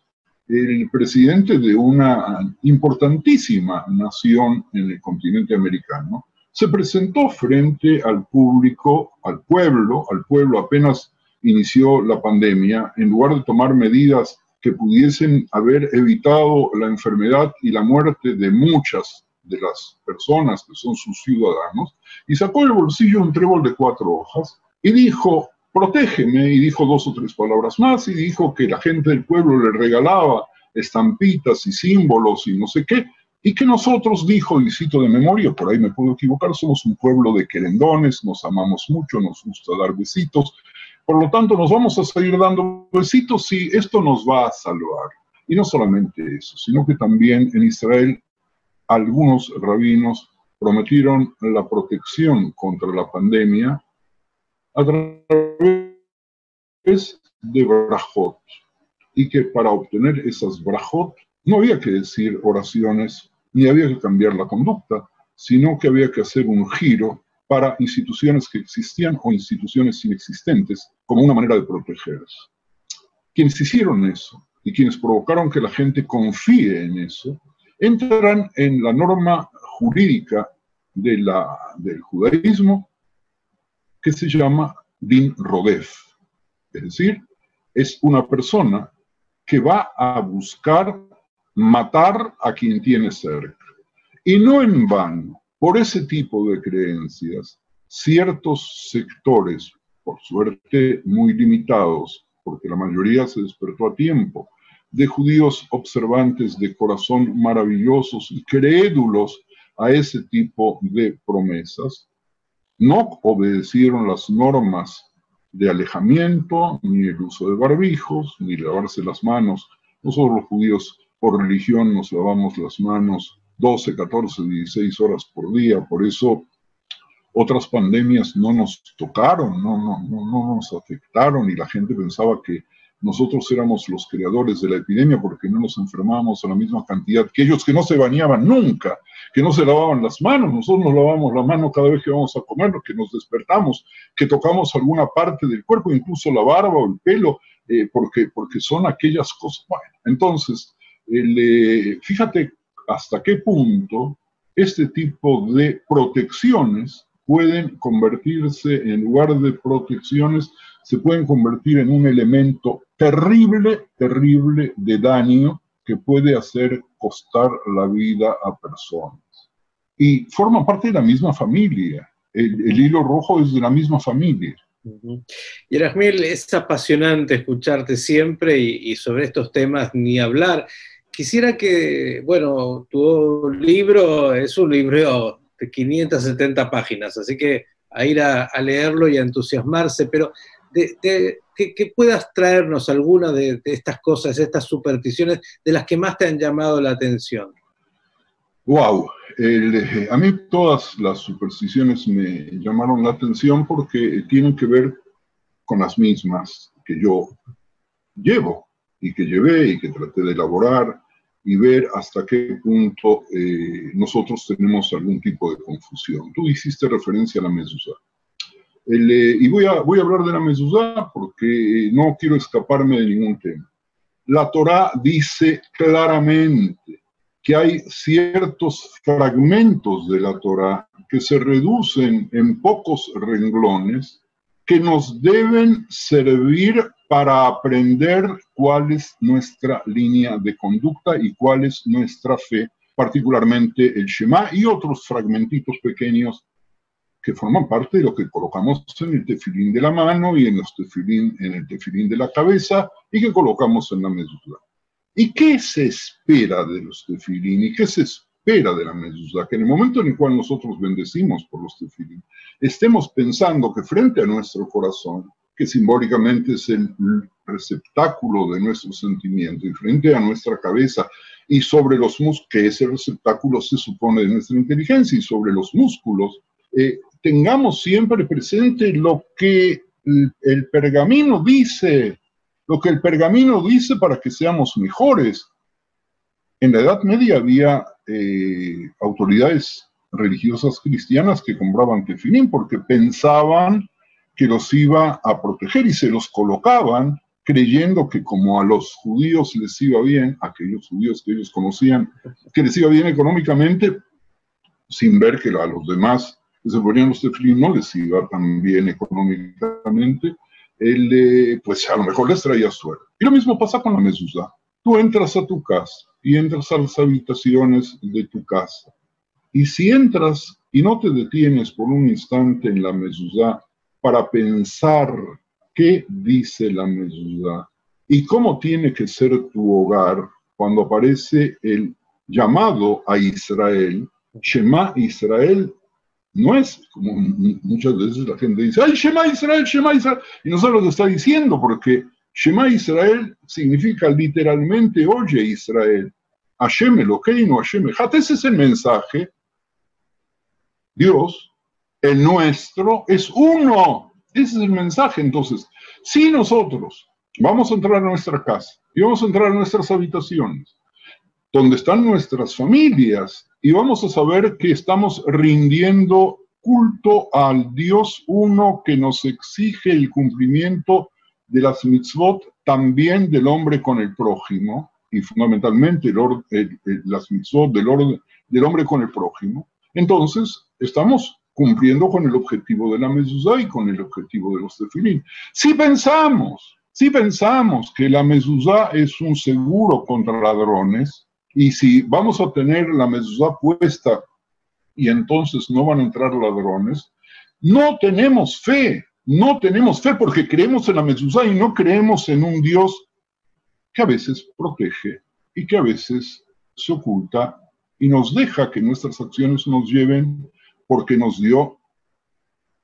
el presidente de una importantísima nación en el continente americano, se presentó frente al público, al pueblo, al pueblo apenas inició la pandemia, en lugar de tomar medidas que pudiesen haber evitado la enfermedad y la muerte de muchas de las personas que son sus ciudadanos, y sacó del bolsillo un trébol de cuatro hojas y dijo, protégeme, y dijo dos o tres palabras más, y dijo que la gente del pueblo le regalaba estampitas y símbolos y no sé qué, y que nosotros, dijo, y cito de memoria, por ahí me puedo equivocar, somos un pueblo de querendones, nos amamos mucho, nos gusta dar besitos, por lo tanto nos vamos a seguir dando besitos y esto nos va a salvar. Y no solamente eso, sino que también en Israel algunos rabinos prometieron la protección contra la pandemia a través de brajot, y que para obtener esas brajot no había que decir oraciones ni había que cambiar la conducta, sino que había que hacer un giro para instituciones que existían o instituciones inexistentes como una manera de protegerse. Quienes hicieron eso y quienes provocaron que la gente confíe en eso, entran en la norma jurídica de la, del judaísmo que se llama din rodef, es decir, es una persona que va a buscar matar a quien tiene cerca. Y no en vano, por ese tipo de creencias, ciertos sectores, por suerte muy limitados, porque la mayoría se despertó a tiempo, de judíos observantes de corazón maravillosos y crédulos a ese tipo de promesas, no obedecieron las normas de alejamiento, ni el uso de barbijos, ni lavarse las manos. Nosotros los judíos por religión nos lavamos las manos 12, 14, 16 horas por día, por eso otras pandemias no nos tocaron, no, no, no, no nos afectaron y la gente pensaba que nosotros éramos los creadores de la epidemia porque no nos enfermábamos a la misma cantidad que ellos que no se bañaban nunca, que no se lavaban las manos. Nosotros nos lavamos la mano cada vez que vamos a comer, que nos despertamos, que tocamos alguna parte del cuerpo, incluso la barba o el pelo, eh, porque, porque son aquellas cosas. Bueno, entonces, eh, fíjate hasta qué punto este tipo de protecciones pueden convertirse, en lugar de protecciones, se pueden convertir en un elemento terrible, terrible de daño que puede hacer costar la vida a personas. Y forman parte de la misma familia. El, hilo rojo es de la misma familia. Y Erasmil, es apasionante escucharte siempre y, sobre estos temas ni hablar. Quisiera que, bueno, tu libro es un libro de 570 páginas, así que a ir a, leerlo y a entusiasmarse, pero que, puedas traernos alguna de, estas cosas, estas supersticiones, de las que más te han llamado la atención. Wow, a mí todas las supersticiones me llamaron la atención porque tienen que ver con las mismas que yo llevo y que llevé y que traté de elaborar y ver hasta qué punto eh, nosotros tenemos algún tipo de confusión. Tú hiciste referencia a la mezuzá. Eh, y voy a, voy a hablar de la mezuzá porque no quiero escaparme de ningún tema. La Torá dice claramente que hay ciertos fragmentos de la Torá que se reducen en pocos renglones que nos deben servir para aprender cuál es nuestra línea de conducta y cuál es nuestra fe, particularmente el Shema y otros fragmentitos pequeños que forman parte de lo que colocamos en el tefilín de la mano y en, los tefilín, en el tefilín de la cabeza y que colocamos en la mezuzá. ¿Y qué se espera de los tefilín y qué se espera de la mezuzá? Que en el momento en el cual nosotros bendecimos por los tefilín, estemos pensando que frente a nuestro corazón que simbólicamente es el receptáculo de nuestro sentimiento, y frente a nuestra cabeza y sobre los músculos, que ese receptáculo se supone de nuestra inteligencia, y sobre los músculos, eh, tengamos siempre presente lo que el, pergamino dice, lo que el pergamino dice para que seamos mejores. En la Edad Media había eh, autoridades religiosas cristianas que compraban tefilín porque pensaban que los iba a proteger y se los colocaban creyendo que como a los judíos les iba bien, aquellos judíos que ellos conocían, que les iba bien económicamente, sin ver que a los demás que se ponían los tefilín no les iba tan bien económicamente, él, pues a lo mejor les traía suerte. Y lo mismo pasa con la mezuzá. Tú entras a tu casa y entras a las habitaciones de tu casa. Y si entras y no te detienes por un instante en la mezuzá para pensar qué dice la mezuzá y cómo tiene que ser tu hogar cuando aparece el llamado a Israel. Shema Israel no es como muchas veces la gente dice, ¡ay, Shema Israel, Shema Israel! Y no sabe lo que está diciendo, porque Shema Israel significa literalmente, oye Israel, Hashem Elokeinu, Hashem Ejat. Ese es el mensaje. Dios el nuestro es uno. Ese es el mensaje. Entonces, si nosotros vamos a entrar a nuestra casa y vamos a entrar a nuestras habitaciones, donde están nuestras familias, y vamos a saber que estamos rindiendo culto al Dios uno que nos exige el cumplimiento de las mitzvot, también del hombre con el prójimo, y fundamentalmente las mitzvot del, orden, del hombre con el prójimo, entonces estamos cumpliendo con el objetivo de la mezuzá y con el objetivo de los tefilín. Si pensamos, si pensamos que la mezuzá es un seguro contra ladrones, y si vamos a tener la mezuzá puesta y entonces no van a entrar ladrones, no tenemos fe, no tenemos fe porque creemos en la mezuzá y no creemos en un Dios que a veces protege y que a veces se oculta y nos deja que nuestras acciones nos lleven porque nos dio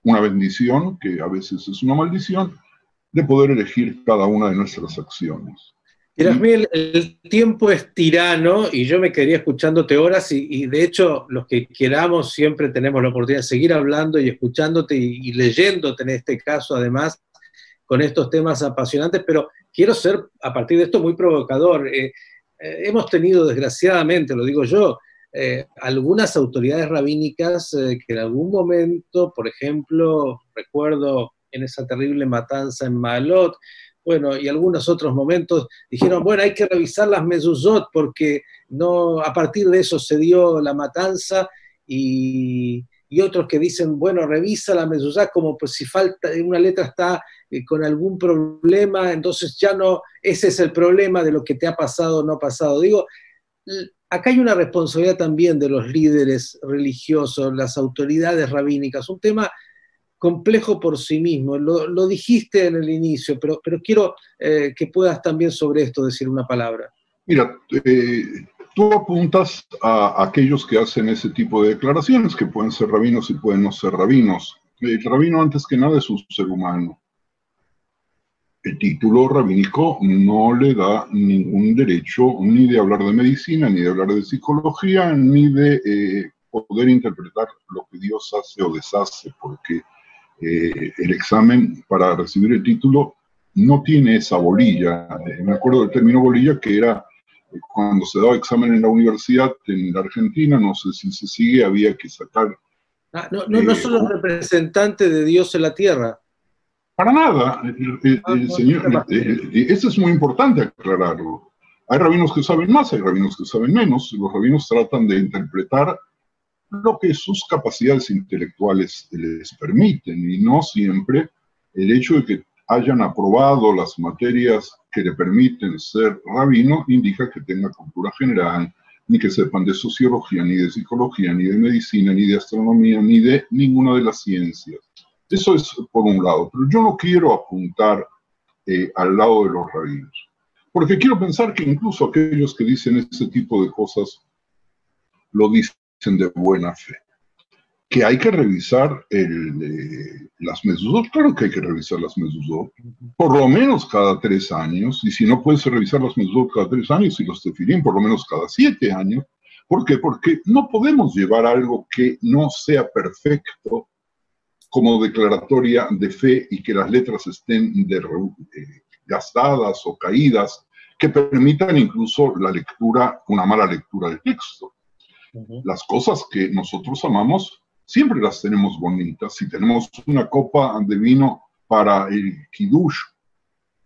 una bendición, que a veces es una maldición, de poder elegir cada una de nuestras acciones. Erasmiel, el tiempo es tirano y yo me quedaría escuchándote horas y, de hecho los que queramos siempre tenemos la oportunidad de seguir hablando y escuchándote y, leyéndote en este caso además con estos temas apasionantes, pero quiero ser a partir de esto muy provocador. Eh, eh, hemos tenido desgraciadamente, lo digo yo, eh, algunas autoridades rabínicas que en algún momento, por ejemplo, recuerdo en esa terrible matanza en Malot, bueno, y algunos otros momentos dijeron, bueno, hay que revisar las mezuzot porque no, a partir de eso se dio la matanza y, otros que dicen, bueno, revisa la mezuzá como pues si falta, una letra está eh, con algún problema, entonces ya no, ese es el problema de lo que te ha pasado o no ha pasado. Digo, acá hay una responsabilidad también de los líderes religiosos, las autoridades rabínicas, un tema complejo por sí mismo. Lo, dijiste en el inicio, pero, pero quiero eh, que puedas también sobre esto decir una palabra. Mira, eh, tú apuntas a aquellos que hacen ese tipo de declaraciones, que pueden ser rabinos y pueden no ser rabinos. El rabino, antes que nada, es un ser humano. El título rabínico no le da ningún derecho ni de hablar de medicina, ni de hablar de psicología, ni de eh, poder interpretar lo que Dios hace o deshace, porque eh, el examen para recibir el título no tiene esa bolilla. me acuerdo del término bolilla que era cuando se daba examen en la universidad en la Argentina, no sé si se sigue, había que sacar... Ah, no, no, no eh, son los representantes de Dios en la tierra. Para nada, el, ah, señor, eso es muy importante aclararlo. Hay rabinos que saben más, hay rabinos que saben menos. Los rabinos tratan de interpretar lo que sus capacidades intelectuales les permiten y no siempre el hecho de que hayan aprobado las materias que le permiten ser rabino indica que tenga cultura general, ni que sepan de sociología, ni de psicología, ni de medicina, ni de astronomía, ni de ninguna de las ciencias. Eso es por un lado, pero yo no quiero apuntar eh, al lado de los rabinos, porque quiero pensar que incluso aquellos que dicen ese tipo de cosas lo dicen de buena fe que hay que revisar el, eh, las mesuzot, claro que hay que revisar las mesuzot, por lo menos cada tres años, y si no puedes revisar las mesuzot cada tres años y los tefilim por lo menos cada siete años, ¿por qué? Porque no podemos llevar algo que no sea perfecto como declaratoria de fe y que las letras estén eh, gastadas o caídas, que permitan incluso la lectura, una mala lectura del texto. Las cosas que nosotros amamos siempre las tenemos bonitas. Si tenemos una copa de vino para el kiddush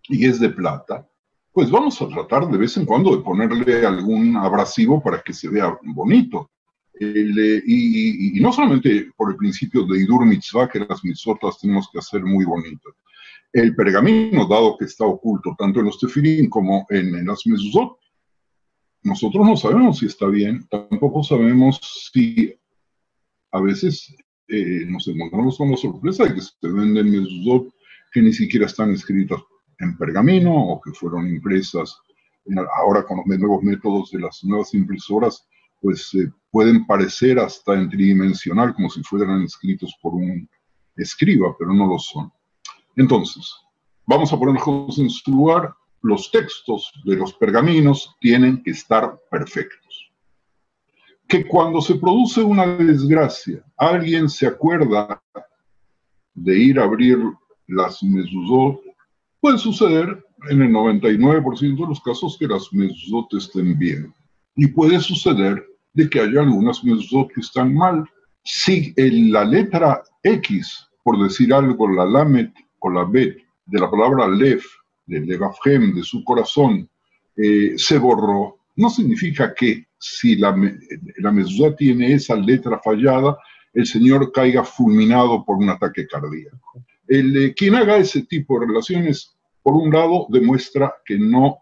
y es de plata, pues vamos a tratar de vez en cuando de ponerle algún abrasivo para que se vea bonito. Eh, y, no solamente por el principio de Idur Mitzvah, que las mitzvotas tenemos que hacer muy bonitas. El pergamino, dado que está oculto tanto en los tefilín como en, en las mezuzot, nosotros no sabemos si está bien, tampoco sabemos si a veces eh, nos encontramos con la sorpresa de que se venden mezuzot que ni siquiera están escritas en pergamino o que fueron impresas ahora con los nuevos métodos de las nuevas impresoras, pues eh, pueden parecer hasta en tridimensional, como si fueran escritos por un escriba, pero no lo son. Entonces, vamos a poner en su lugar. Los textos de los pergaminos tienen que estar perfectos que cuando se produce una desgracia, alguien se acuerda de ir a abrir las mezuzot, puede suceder en el 99% de los casos que las mezuzot estén bien. Y puede suceder de que haya algunas mezuzot que están mal. Si en la letra X, por decir algo, la lamet o la bet de la palabra lev, de levavhem, de su corazón, eh, se borró, no significa que si la, la tiene esa letra fallada, el señor caiga fulminado por un ataque cardíaco. El, eh, quien haga ese tipo de relaciones, por un lado, demuestra que no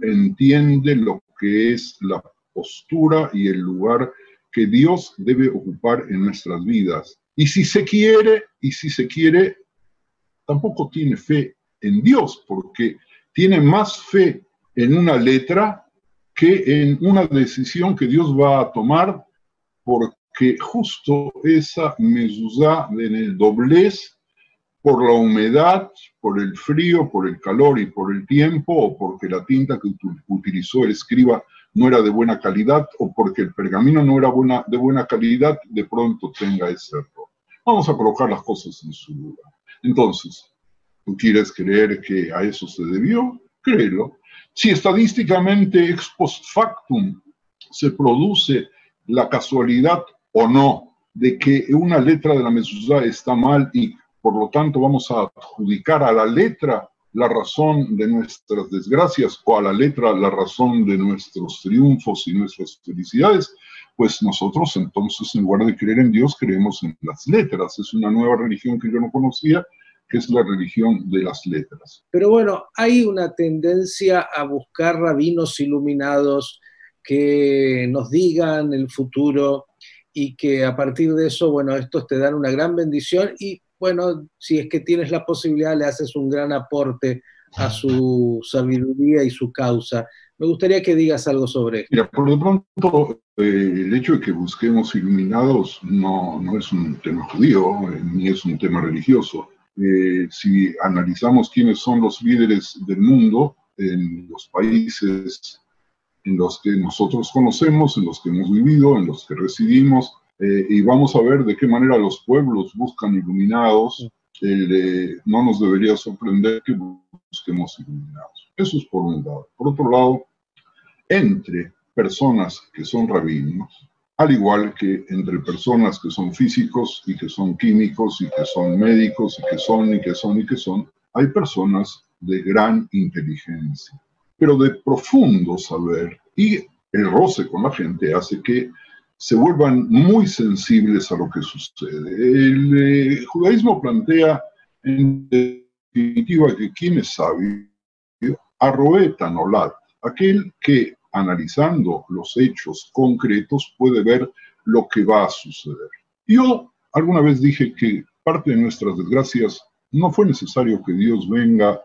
entiende lo que es la postura y el lugar que Dios debe ocupar en nuestras vidas. Y si se quiere, y si se quiere, tampoco tiene fe en Dios, porque tiene más fe en una letra que en una decisión que Dios va a tomar, porque justo esa mezuzá en el doblez, por la humedad, por el frío, por el calor y por el tiempo, o porque la tinta que utilizó el escriba no era de buena calidad, o porque el pergamino no era de buena calidad, de pronto tenga ese error. Vamos a colocar las cosas en su lugar. Entonces, ¿tú quieres creer que a eso se debió? Créelo. Si estadísticamente ex post factum se produce la casualidad o no de que una letra de la mezuzá está mal y por lo tanto vamos a adjudicar a la letra la razón de nuestras desgracias o a la letra la razón de nuestros triunfos y nuestras felicidades, pues nosotros entonces en lugar de creer en Dios creemos en las letras. Es una nueva religión que yo no conocía, que es la religión de las letras. Pero bueno, hay una tendencia a buscar rabinos iluminados que nos digan el futuro y que a partir de eso, bueno, estos te dan una gran bendición y bueno, si es que tienes la posibilidad, le haces un gran aporte a su sabiduría y su causa. Me gustaría que digas algo sobre esto. Mira, por lo pronto, eh, el hecho de que busquemos iluminados no, no es un tema judío, eh, ni es un tema religioso. Eh, si analizamos quiénes son los líderes del mundo en los países en los que nosotros conocemos, en los que hemos vivido, en los que residimos, eh, y vamos a ver de qué manera los pueblos buscan iluminados. no nos debería sorprender que busquemos iluminados. Eso es por un lado. Por otro lado, entre personas que son rabinos, al igual que entre personas que son físicos y que son químicos y que son médicos y que son y que son y que son, hay personas de gran inteligencia, pero de profundo saber y el roce con la gente hace que se vuelvan muy sensibles a lo que sucede. El eh, judaísmo plantea en definitiva que quien es sabio, arroeta nolat, aquel que analizando los hechos concretos puede ver lo que va a suceder. Yo alguna vez dije que parte de nuestras desgracias no fue necesario que Dios venga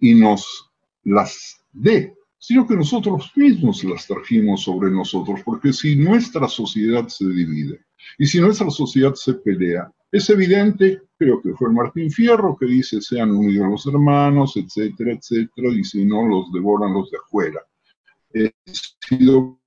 y nos las dé sino que nosotros mismos las trajimos sobre nosotros, porque si nuestra sociedad se divide y si nuestra sociedad se pelea, es evidente, creo que fue Martín Fierro que dice sean unidos los hermanos, etcétera, etcétera, y si no los devoran los de afuera. He sido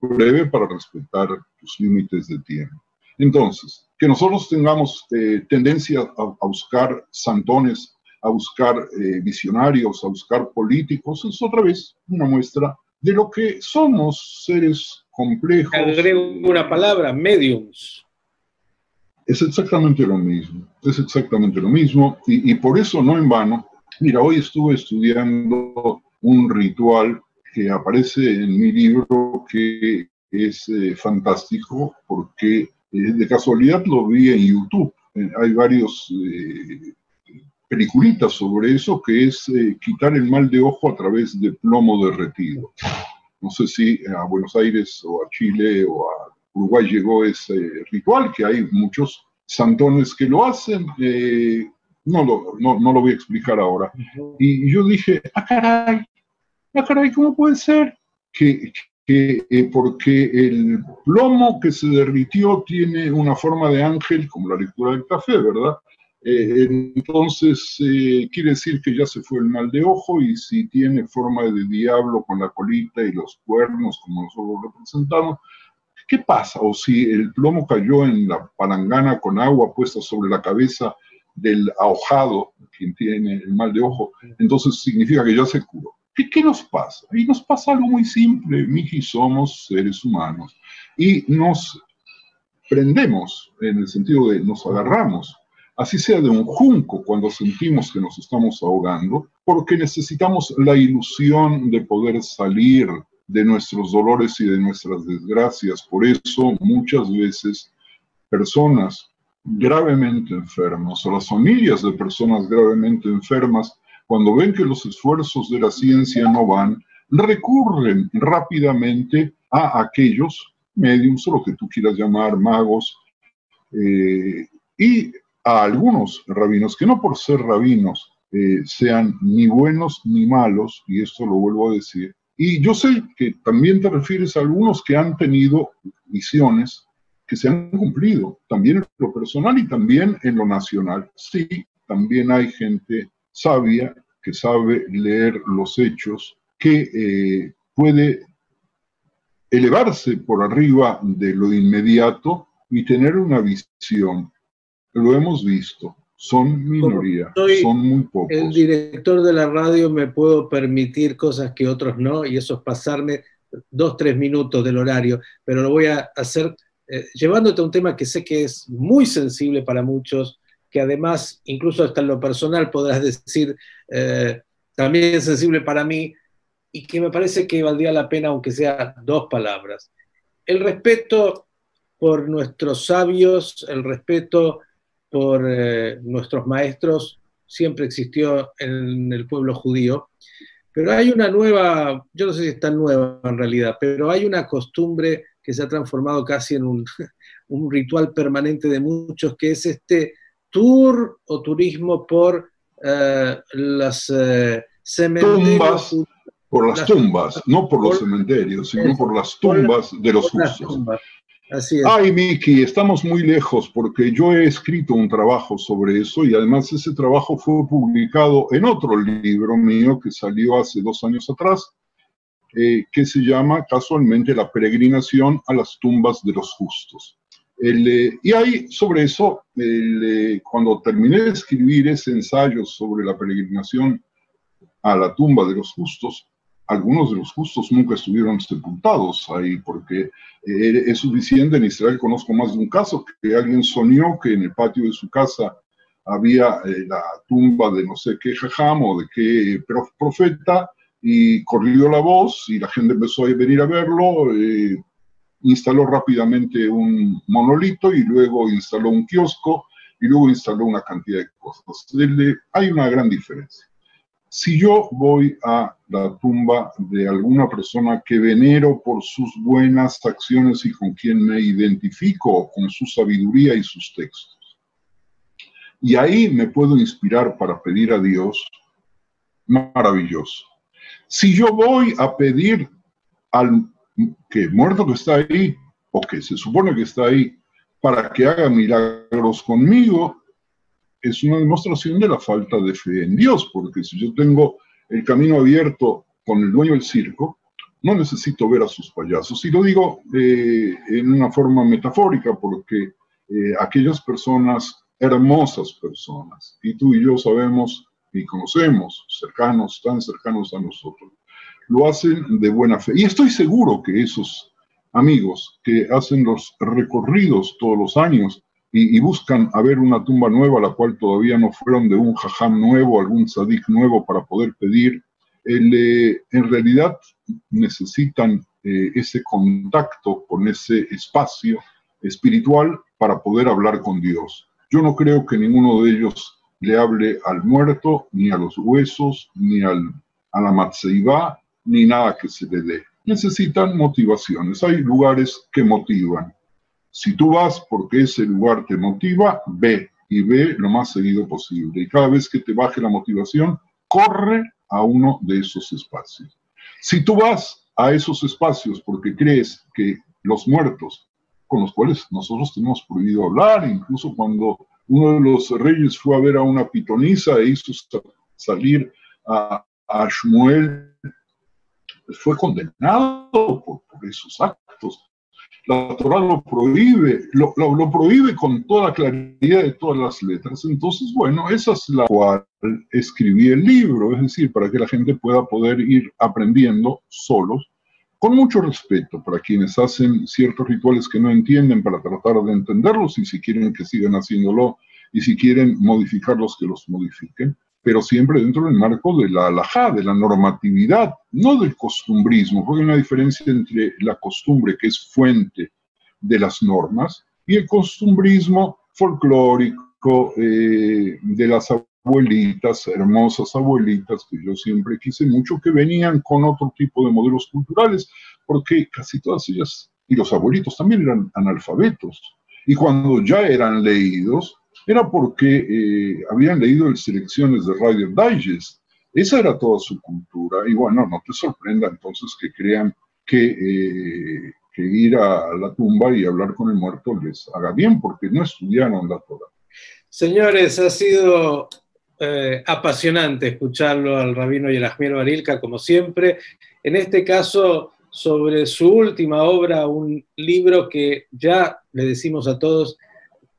breve para respetar los límites de tiempo. Entonces, que nosotros tengamos eh, tendencia a buscar santones a buscar eh, visionarios, a buscar políticos, es otra vez una muestra de lo que somos seres complejos. Agrego una palabra, mediums. Es exactamente lo mismo, es exactamente lo mismo, y, por eso no en vano, mira, hoy estuve estudiando un ritual que aparece en mi libro que es eh, fantástico porque eh, de casualidad lo vi en YouTube. hay varios peliculita sobre eso, que es eh, quitar el mal de ojo a través de plomo derretido. No sé si a Buenos Aires o a Chile o a Uruguay llegó ese ritual, que hay muchos santones que lo hacen. Eh, no, lo, no, lo voy a explicar ahora. Y yo dije, ah, caray, ah, caray, ¿cómo puede ser? Que, eh, porque el plomo que se derritió tiene una forma de ángel, como la lectura del café, ¿verdad? Eh, entonces, eh, quiere decir que ya se fue el mal de ojo y si tiene forma de diablo con la colita y los cuernos, como nosotros lo representamos, ¿qué pasa? O si el plomo cayó en la palangana con agua puesta sobre la cabeza del ahojado, quien tiene el mal de ojo, entonces significa que ya se curó. ¿Qué, nos pasa? Y nos pasa algo muy simple, Miji, somos seres humanos y nos prendemos en el sentido de nos agarramos así sea de un junco cuando sentimos que nos estamos ahogando, porque necesitamos la ilusión de poder salir de nuestros dolores y de nuestras desgracias. Por eso muchas veces personas gravemente enfermas o las familias de personas gravemente enfermas, cuando ven que los esfuerzos de la ciencia no van, recurren rápidamente a aquellos mediums o lo que tú quieras llamar magos eh, y a algunos rabinos, que no por ser rabinos eh, sean ni buenos ni malos, y esto lo vuelvo a decir, y yo sé que también te refieres a algunos que han tenido visiones que se han cumplido, también en lo personal y también en lo nacional. Sí, también hay gente sabia que sabe leer los hechos, que eh, puede elevarse por arriba de lo inmediato y tener una visión lo hemos visto, son minoría, son muy pocos. El director de la radio me puedo permitir cosas que otros no, y eso es pasarme dos, tres minutos del horario, pero lo voy a hacer eh, llevándote a un tema que sé que es muy sensible para muchos que además, incluso hasta en lo personal, podrás decir, eh, también es sensible para mí, y que me parece que valdría la pena, aunque sea dos palabras. El respeto por nuestros sabios, el respeto por eh, nuestros maestros, siempre existió en el pueblo judío, pero hay una nueva, yo no sé si es tan nueva en realidad, pero hay una costumbre que se ha transformado casi en un, un ritual permanente de muchos, que es este tour o turismo por eh, las eh, cementerios. por las, tumbas, no por, los cementerios, sino por las tumbas de los justos. Así es. Ay, Miki, estamos muy lejos porque yo he escrito un trabajo sobre eso y además ese trabajo fue publicado en otro libro mío que salió hace dos años atrás, eh, que se llama casualmente La peregrinación a las tumbas de los justos. Eh, y ahí, sobre eso, eh, cuando terminé de escribir ese ensayo sobre la peregrinación a la tumba de los justos, algunos de los justos nunca estuvieron sepultados ahí, porque eh, es suficiente, en Israel conozco más de un caso, que alguien soñó que en el patio de su casa había la tumba de no sé qué jajam o de qué profeta, y corrió la voz y la gente empezó a venir a verlo, instaló rápidamente un monolito y luego instaló un kiosco y luego instaló una cantidad de cosas. Hay una gran diferencia. Si yo voy a la tumba de alguna persona que venero por sus buenas acciones y con quien me identifico, con su sabiduría y sus textos, y ahí me puedo inspirar para pedir a Dios, maravilloso. Si yo voy a pedir al que muerto que está ahí, o que se supone que está ahí, para que haga milagros conmigo, es una demostración de la falta de fe en Dios, porque si yo tengo el camino abierto con el dueño del circo, no necesito ver a sus payasos. Y lo digo eh, en una forma metafórica, porque eh, aquellas personas, hermosas personas, y tú y yo sabemos y conocemos, cercanos, tan cercanos a nosotros, lo hacen de buena fe. Y estoy seguro que esos amigos que hacen los recorridos todos los años y, buscan a ver una tumba nueva, la cual todavía no fueron de un jajam nuevo, algún sadik nuevo para poder pedir, eh, en realidad necesitan eh, ese contacto con ese espacio espiritual para poder hablar con Dios. Yo no creo que ninguno de ellos le hable al muerto, ni a los huesos, ni al, a la matzeibá, ni nada que se le dé. Necesitan motivaciones. Hay lugares que motivan. Si tú vas porque ese lugar te motiva, ve y ve lo más seguido posible. Y cada vez que te baje la motivación, corre a uno de esos espacios. Si tú vas a esos espacios porque crees que los muertos, con los cuales nosotros tenemos prohibido hablar, incluso cuando uno de los reyes fue a ver a una pitonisa e hizo salir a, a fue condenado por, esos actos. La Torah lo prohíbe, lo, lo, prohíbe con toda claridad de todas las letras. Entonces, bueno, esa es la cual escribí el libro, es decir, para que la gente pueda poder ir aprendiendo solos, con mucho respeto para quienes hacen ciertos rituales que no entienden, para tratar de entenderlos y si quieren que sigan haciéndolo y si quieren modificarlos, que los modifiquen pero siempre dentro del marco de la alajá, de la normatividad, no del costumbrismo, porque hay una diferencia entre la costumbre, que es fuente de las normas, y el costumbrismo folclórico eh, de las abuelitas, hermosas abuelitas, que yo siempre quise mucho, que venían con otro tipo de modelos culturales, porque casi todas ellas, y los abuelitos también eran analfabetos, y cuando ya eran leídos, era porque eh, habían leído en selecciones de Radio Digest. Esa era toda su cultura. Y bueno, no te sorprenda entonces que crean que, eh, que ir a la tumba y hablar con el muerto les haga bien, porque no estudiaron la Torah. Señores, ha sido eh, apasionante escucharlo al rabino Yerahmiel Barilka, como siempre. En este caso, sobre su última obra, un libro que ya le decimos a todos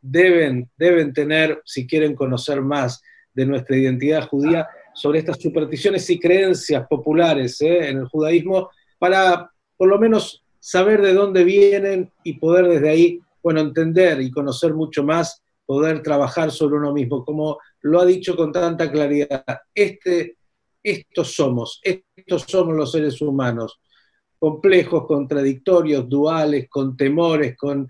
deben, deben tener, si quieren conocer más de nuestra identidad judía, sobre estas supersticiones y creencias populares ¿eh? en el judaísmo, para por lo menos saber de dónde vienen y poder desde ahí, bueno, entender y conocer mucho más poder trabajar sobre uno mismo. Como lo ha dicho con tanta claridad, este, estos somos, estos somos los seres humanos, complejos, contradictorios, duales, con temores, con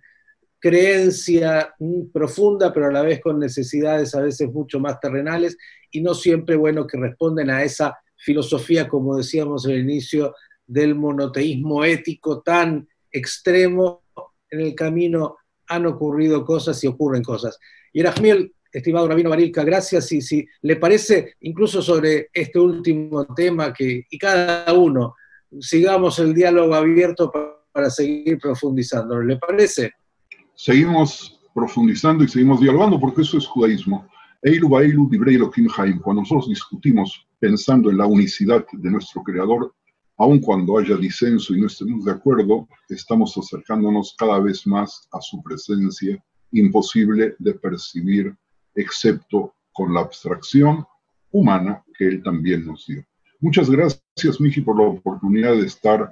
creencia profunda, pero a la vez con necesidades a veces mucho más terrenales y no siempre, bueno, que responden a esa filosofía, como decíamos el inicio, del monoteísmo ético tan extremo. En el camino han ocurrido cosas y ocurren cosas. Y Erasmiel, estimado Rabino Barilka, gracias. Y si le parece, incluso sobre este último tema, que, y cada uno, sigamos el diálogo abierto para, seguir profundizando. ¿Le parece? Seguimos profundizando y seguimos dialogando porque eso es judaísmo. Eilu Bailu Cuando nosotros discutimos pensando en la unicidad de nuestro Creador, aun cuando haya disenso y no estemos de acuerdo, estamos acercándonos cada vez más a su presencia, imposible de percibir, excepto con la abstracción humana que Él también nos dio. Muchas gracias, Miki, por la oportunidad de estar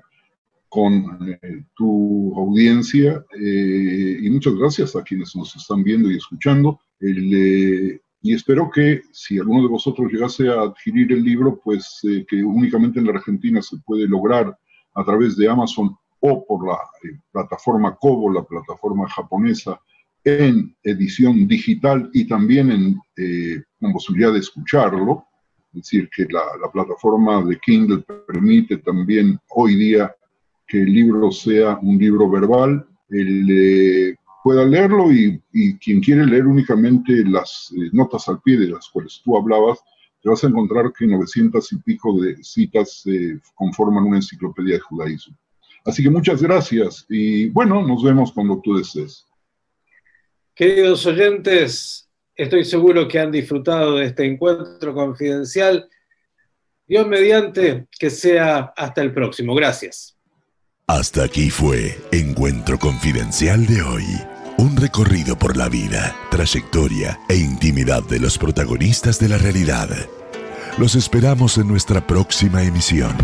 con eh, tu audiencia eh, y muchas gracias a quienes nos están viendo y escuchando. El, eh, y espero que si alguno de vosotros llegase a adquirir el libro, pues eh, que únicamente en la Argentina se puede lograr a través de Amazon o por la eh, plataforma Kobo, la plataforma japonesa, en edición digital y también en, eh, con posibilidad de escucharlo. Es decir, que la, la, plataforma de Kindle permite también hoy día que el libro sea un libro verbal. El, pueda leerlo y, quien quiere leer únicamente las eh, notas al pie de las cuales tú hablabas, te vas a encontrar que 900 y pico de citas eh, conforman una enciclopedia de judaísmo. Así que muchas gracias y bueno, nos vemos cuando tú desees. Queridos oyentes, estoy seguro que han disfrutado de este encuentro confidencial. Dios mediante, que sea hasta el próximo. Gracias. Hasta aquí fue Encuentro Confidencial de hoy. Un recorrido por la vida, trayectoria e intimidad de los protagonistas de la realidad. Los esperamos en nuestra próxima emisión.